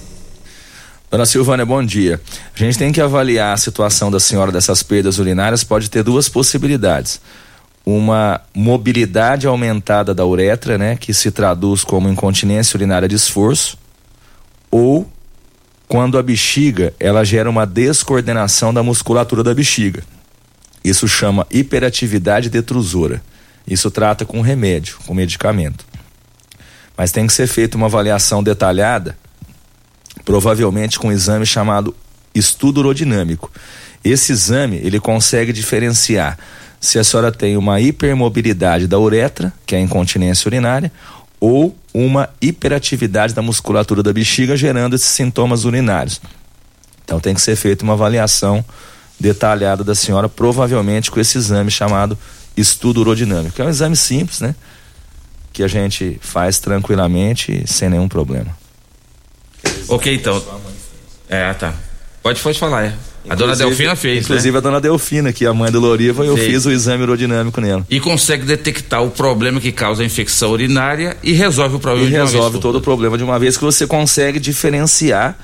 Dona Silvânia, bom dia. A gente tem que avaliar a situação da senhora dessas perdas urinárias, pode ter duas possibilidades. Uma mobilidade aumentada da uretra, né, que se traduz como incontinência urinária de esforço, ou quando a bexiga, ela gera uma descoordenação da musculatura da bexiga. Isso chama hiperatividade detrusora. Isso trata com remédio, com medicamento. Mas tem que ser feita uma avaliação detalhada provavelmente com um exame chamado estudo urodinâmico. Esse exame, ele consegue diferenciar se a senhora tem uma hipermobilidade da uretra, que é a incontinência urinária, ou uma hiperatividade da musculatura da bexiga, gerando esses sintomas urinários. Então tem que ser feita uma avaliação detalhada da senhora, provavelmente com esse exame chamado estudo urodinâmico. É um exame simples, né? Que a gente faz tranquilamente, sem nenhum problema. Ok, então. É, tá. Pode, pode falar, é. A dona Delfina fez, Inclusive né? a dona Delfina, que é a mãe do Loriva, eu Fez. fiz o exame urodinâmico nela. E consegue detectar o problema que causa a infecção urinária e resolve o E problema de uma vez resolve todo o problema de uma vez que você consegue diferenciar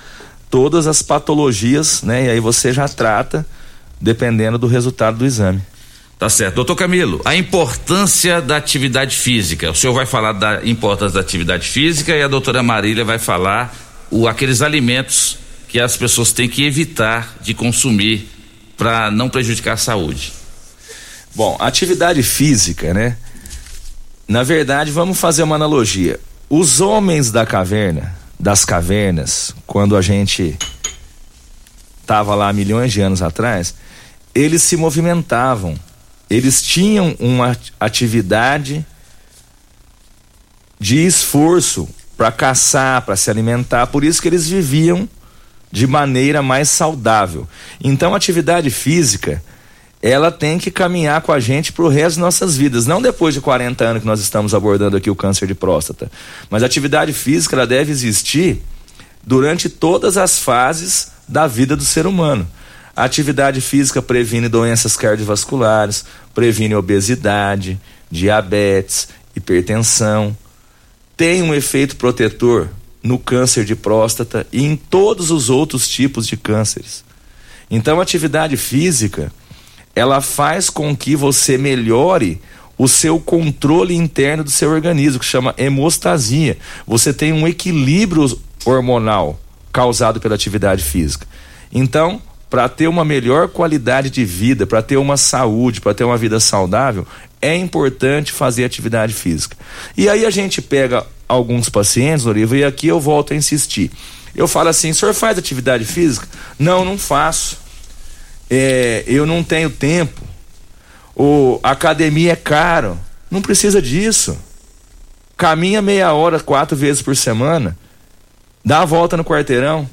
todas as patologias, né? E aí você já trata dependendo do resultado do exame. Tá certo. Doutor Camilo, a importância da atividade física. O senhor vai falar da importância da atividade física e a doutora Marília vai falar o, aqueles alimentos que as pessoas têm que evitar de consumir para não prejudicar a saúde. Bom, atividade física, né? Na verdade, vamos fazer uma analogia. Os homens da caverna, das cavernas, quando a gente estava lá milhões de anos atrás, eles se movimentavam. Eles tinham uma atividade de esforço para caçar, para se alimentar, por isso que eles viviam de maneira mais saudável. Então, a atividade física, ela tem que caminhar com a gente pro resto das nossas vidas, não depois de 40 anos que nós estamos abordando aqui o câncer de próstata. Mas a atividade física, ela deve existir durante todas as fases da vida do ser humano. A atividade física previne doenças cardiovasculares, previne obesidade, diabetes, hipertensão. Tem um efeito protetor no câncer de próstata e em todos os outros tipos de cânceres. Então, a atividade física, ela faz com que você melhore o seu controle interno do seu organismo, que chama hemostasia. Você tem um equilíbrio hormonal causado pela atividade física. Então, para ter uma melhor qualidade de vida, para ter uma saúde, para ter uma vida saudável, é importante fazer atividade física. E aí a gente pega alguns pacientes, Loriva, e aqui eu volto a insistir. Eu falo assim: o senhor faz atividade física? Não, não faço. É, eu não tenho tempo. O, academia é caro. Não precisa disso. Caminha meia hora, quatro vezes por semana. Dá a volta no quarteirão.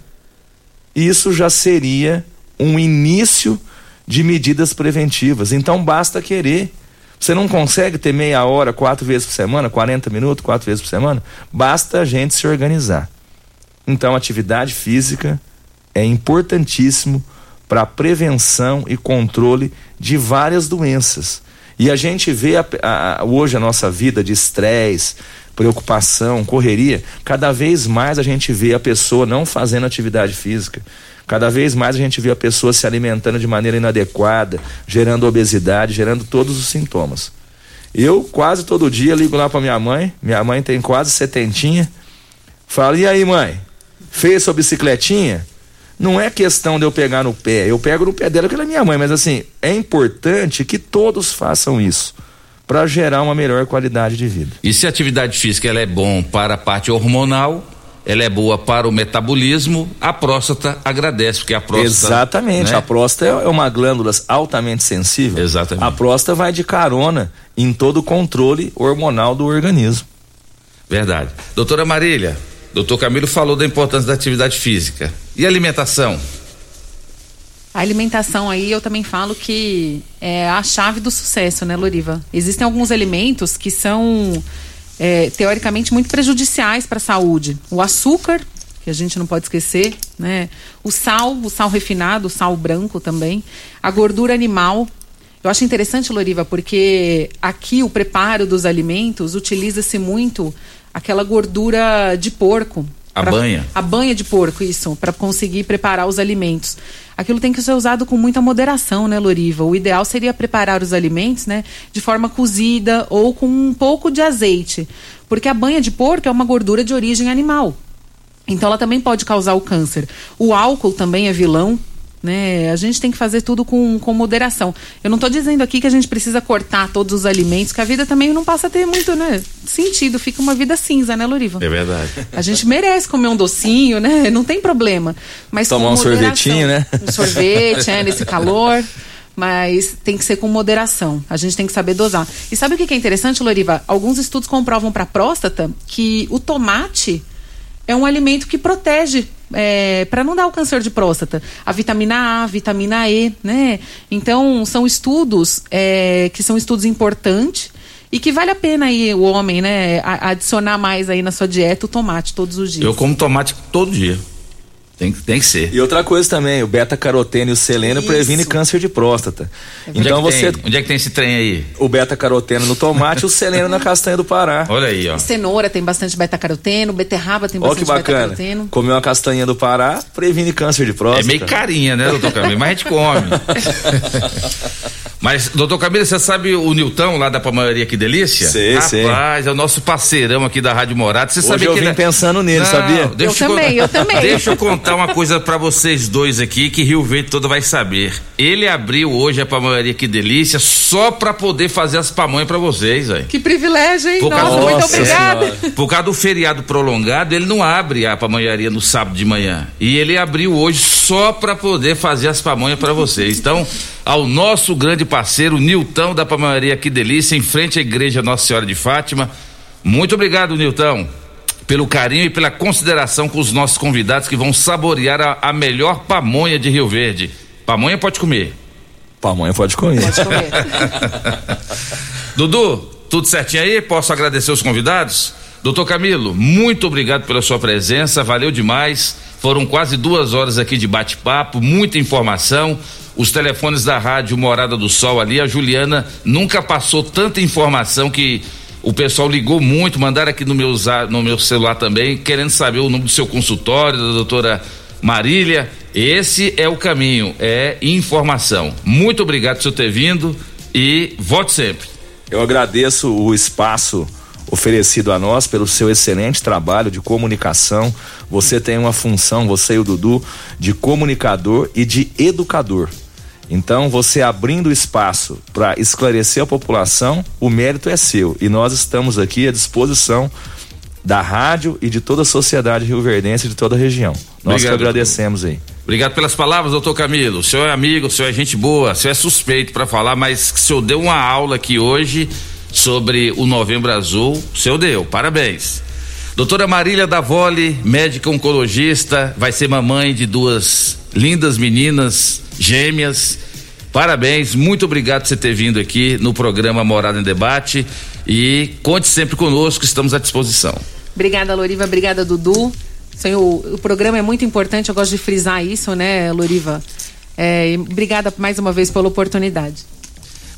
Isso já seria um início de medidas preventivas. Então basta querer. Você não consegue ter meia hora, quatro vezes por semana, 40 minutos, quatro vezes por semana? Basta a gente se organizar. Então, atividade física é importantíssimo para prevenção e controle de várias doenças. E a gente vê a, a, hoje a nossa vida de estresse, preocupação, correria, cada vez mais a gente vê a pessoa não fazendo atividade física. Cada vez mais a gente vê a pessoa se alimentando de maneira inadequada, gerando obesidade, gerando todos os sintomas. Eu quase todo dia ligo lá para minha mãe, minha mãe tem quase setentinha, falo, e aí mãe, fez sua bicicletinha? Não é questão de eu pegar no pé, eu pego no pé dela que ela é minha mãe, mas assim, é importante que todos façam isso para gerar uma melhor qualidade de vida. E se a atividade física ela é bom para a parte hormonal, ela é boa para o metabolismo, a próstata agradece, porque a próstata. Exatamente, né? a próstata é uma glândula altamente sensível. Exatamente. A próstata vai de carona em todo o controle hormonal do organismo. Verdade. Doutora Marília, doutor Camilo falou da importância da atividade física. E alimentação? A alimentação aí eu também falo que é a chave do sucesso, né, Loriva? Existem alguns alimentos que são é, teoricamente muito prejudiciais para a saúde. O açúcar, que a gente não pode esquecer, né? O sal, o sal refinado, o sal branco também. A gordura animal. Eu acho interessante, Loriva, porque aqui o preparo dos alimentos utiliza-se muito aquela gordura de porco. A pra- banha. A banha de porco, isso, para conseguir preparar os alimentos. Aquilo tem que ser usado com muita moderação, né, Loriva? O ideal seria preparar os alimentos, né, de forma cozida ou com um pouco de azeite, porque a banha de porco é uma gordura de origem animal. Então ela também pode causar o câncer. O álcool também é vilão. Né? A gente tem que fazer tudo com, com moderação. Eu não estou dizendo aqui que a gente precisa cortar todos os alimentos, que a vida também não passa a ter muito né, sentido, fica uma vida cinza, né, Loriva? É verdade. A gente merece comer um docinho, né? Não tem problema. Mas Tomar um sorvetinho, né? Um sorvete, é, nesse calor. Mas tem que ser com moderação. A gente tem que saber dosar. E sabe o que que é interessante, Loriva? Alguns estudos comprovam para próstata que o tomate é um alimento que protege é, para não dar o câncer de próstata. A vitamina A, a vitamina E, né? Então, são estudos é, que são estudos importantes e que vale a pena aí o homem, né, adicionar mais aí na sua dieta o tomate todos os dias. Eu como tomate todo dia. Tem, que- tem que ser. E outra coisa também, o beta-caroteno e o selênio Isso. previne câncer de próstata. Então onde é que você tem? onde é que tem esse trem aí? o beta-caroteno no tomate e o selênio na castanha do Pará. Olha aí, ó. Cenoura tem bastante beta-caroteno, beterraba tem Olha que bastante bacana. beta-caroteno. Comer uma castanha do Pará previne câncer de É próstata. meio carinha, né, doutor Camilo? Mas a gente come. Mas, doutor Camilo, você sabe o Nilton lá da Palmaria Que Delícia? Sei, sei. Rapaz, é o nosso parceirão aqui da Rádio Morada. Você Hoje sabia eu que vim ele... é- pensando nele, Não, sabia? deixa Eu também, eu também. Deixa eu contar uma coisa pra vocês dois aqui que Rio Verde toda vai saber. Ele abriu hoje a Palmaria Que Delícia só pra poder fazer as pamonhas pra vocês, velho. Que privilégio, hein? Por Nossa, causa- muito obrigada. Por causa do feriado prolongado, ele não abre a pamonharia no sábado de manhã. E ele abriu hoje só para poder fazer as pamonhas para vocês. Então, ao nosso grande parceiro, Nilton da Pamonharia Que Delícia, em frente à igreja Nossa Senhora de Fátima. Muito obrigado, Nilton, pelo carinho e pela consideração com os nossos convidados que vão saborear a, a melhor pamonha de Rio Verde. Pamonha pode comer. Pamonha pode comer. Pode comer. Dudu, tudo certinho aí? Posso agradecer os convidados? Doutor Camilo, muito obrigado pela sua presença, valeu demais. Foram quase duas horas aqui de bate-papo, muita informação. Os telefones da rádio Morada do Sol ali, a Juliana nunca passou tanta informação que o pessoal ligou muito, mandaram aqui no meu, no meu celular também, querendo saber o nome do seu consultório, da doutora Marília. Esse é o caminho, é informação. Muito obrigado por você ter vindo e volte sempre. Eu agradeço o espaço oferecido a nós pelo seu excelente trabalho de comunicação. Você tem uma função, você e o Dudu, de comunicador e de educador. Então, você abrindo espaço para esclarecer a população, o mérito é seu. E nós estamos aqui à disposição da rádio e de toda a sociedade rioverdense de toda a região. Nós Obrigado, que agradecemos doutor. aí. Obrigado pelas palavras, doutor Camilo. O senhor é amigo, o senhor é gente boa, o senhor é suspeito para falar, mas o senhor deu uma aula aqui hoje sobre o Novembro Azul. O senhor deu, parabéns. Doutora Marília Davoli, médica oncologista, vai ser mamãe de duas lindas meninas gêmeas. Parabéns, muito obrigado por você ter vindo aqui no programa Morada em Debate e conte sempre conosco, estamos à disposição. Obrigada, Loriva, obrigada, Dudu. Senhor, o programa é muito importante, eu gosto de frisar isso, né, Loriva? É, obrigada mais uma vez pela oportunidade.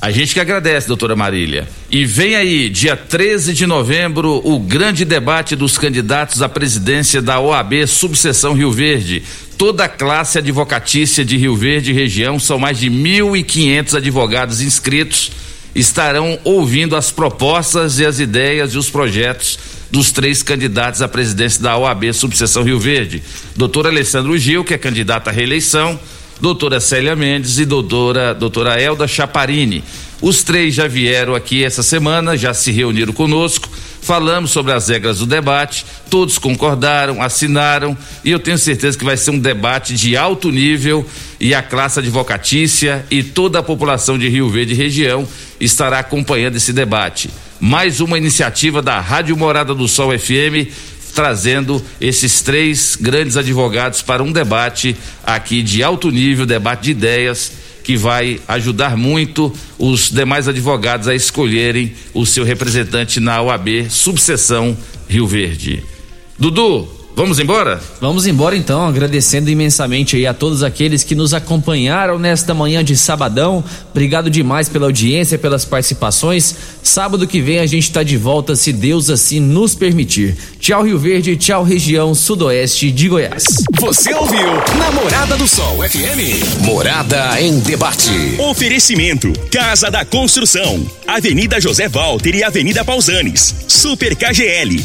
A gente que agradece, doutora Marília. E vem aí, dia 13 de novembro, o grande debate dos candidatos à presidência da OAB Subseção Rio Verde. Toda a classe advocatícia de Rio Verde e região, são mais de 1.500 advogados inscritos, estarão ouvindo as propostas e as ideias e os projetos dos três candidatos à presidência da OAB Subseção Rio Verde. Doutor Alessandro Gil, que é candidato à reeleição, doutora Célia Mendes e doutora, doutora Elda Chaparini. Os três já vieram aqui essa semana, já se reuniram conosco, falamos sobre as regras do debate, todos concordaram, assinaram e eu tenho certeza que vai ser um debate de alto nível e a classe advocatícia e toda a população de Rio Verde e região estará acompanhando esse debate. Mais uma iniciativa da Rádio Morada do Sol FM trazendo esses três grandes advogados para um debate aqui de alto nível, debate de ideias que vai ajudar muito os demais advogados a escolherem o seu representante na OAB subseção Rio Verde. Dudu, Vamos embora? Vamos embora então, agradecendo imensamente aí a todos aqueles que nos acompanharam nesta manhã de sabadão. Obrigado demais pela audiência, pelas participações. Sábado que vem a gente está de volta, se Deus assim nos permitir. Tchau Rio Verde, tchau região sudoeste de Goiás. Você ouviu Namorada do Sol FM. Morada em debate. Oferecimento: Casa da Construção, Avenida José Walter e Avenida Pausanes. Super KGL.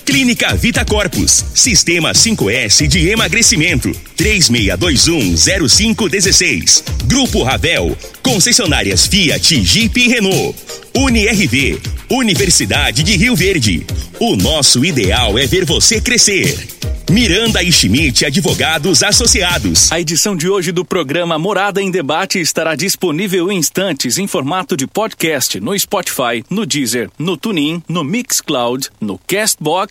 Clínica Vita Corpus, Sistema 5S de emagrecimento, 36210516. Grupo Ravel, concessionárias Fiat, Jeep e Renault. UniRV, Universidade de Rio Verde. O nosso ideal é ver você crescer. Miranda e Schmidt Advogados Associados. A edição de hoje do programa Morada em Debate estará disponível em instantes em formato de podcast no Spotify, no Deezer, no TuneIn, no Mixcloud, no Castbox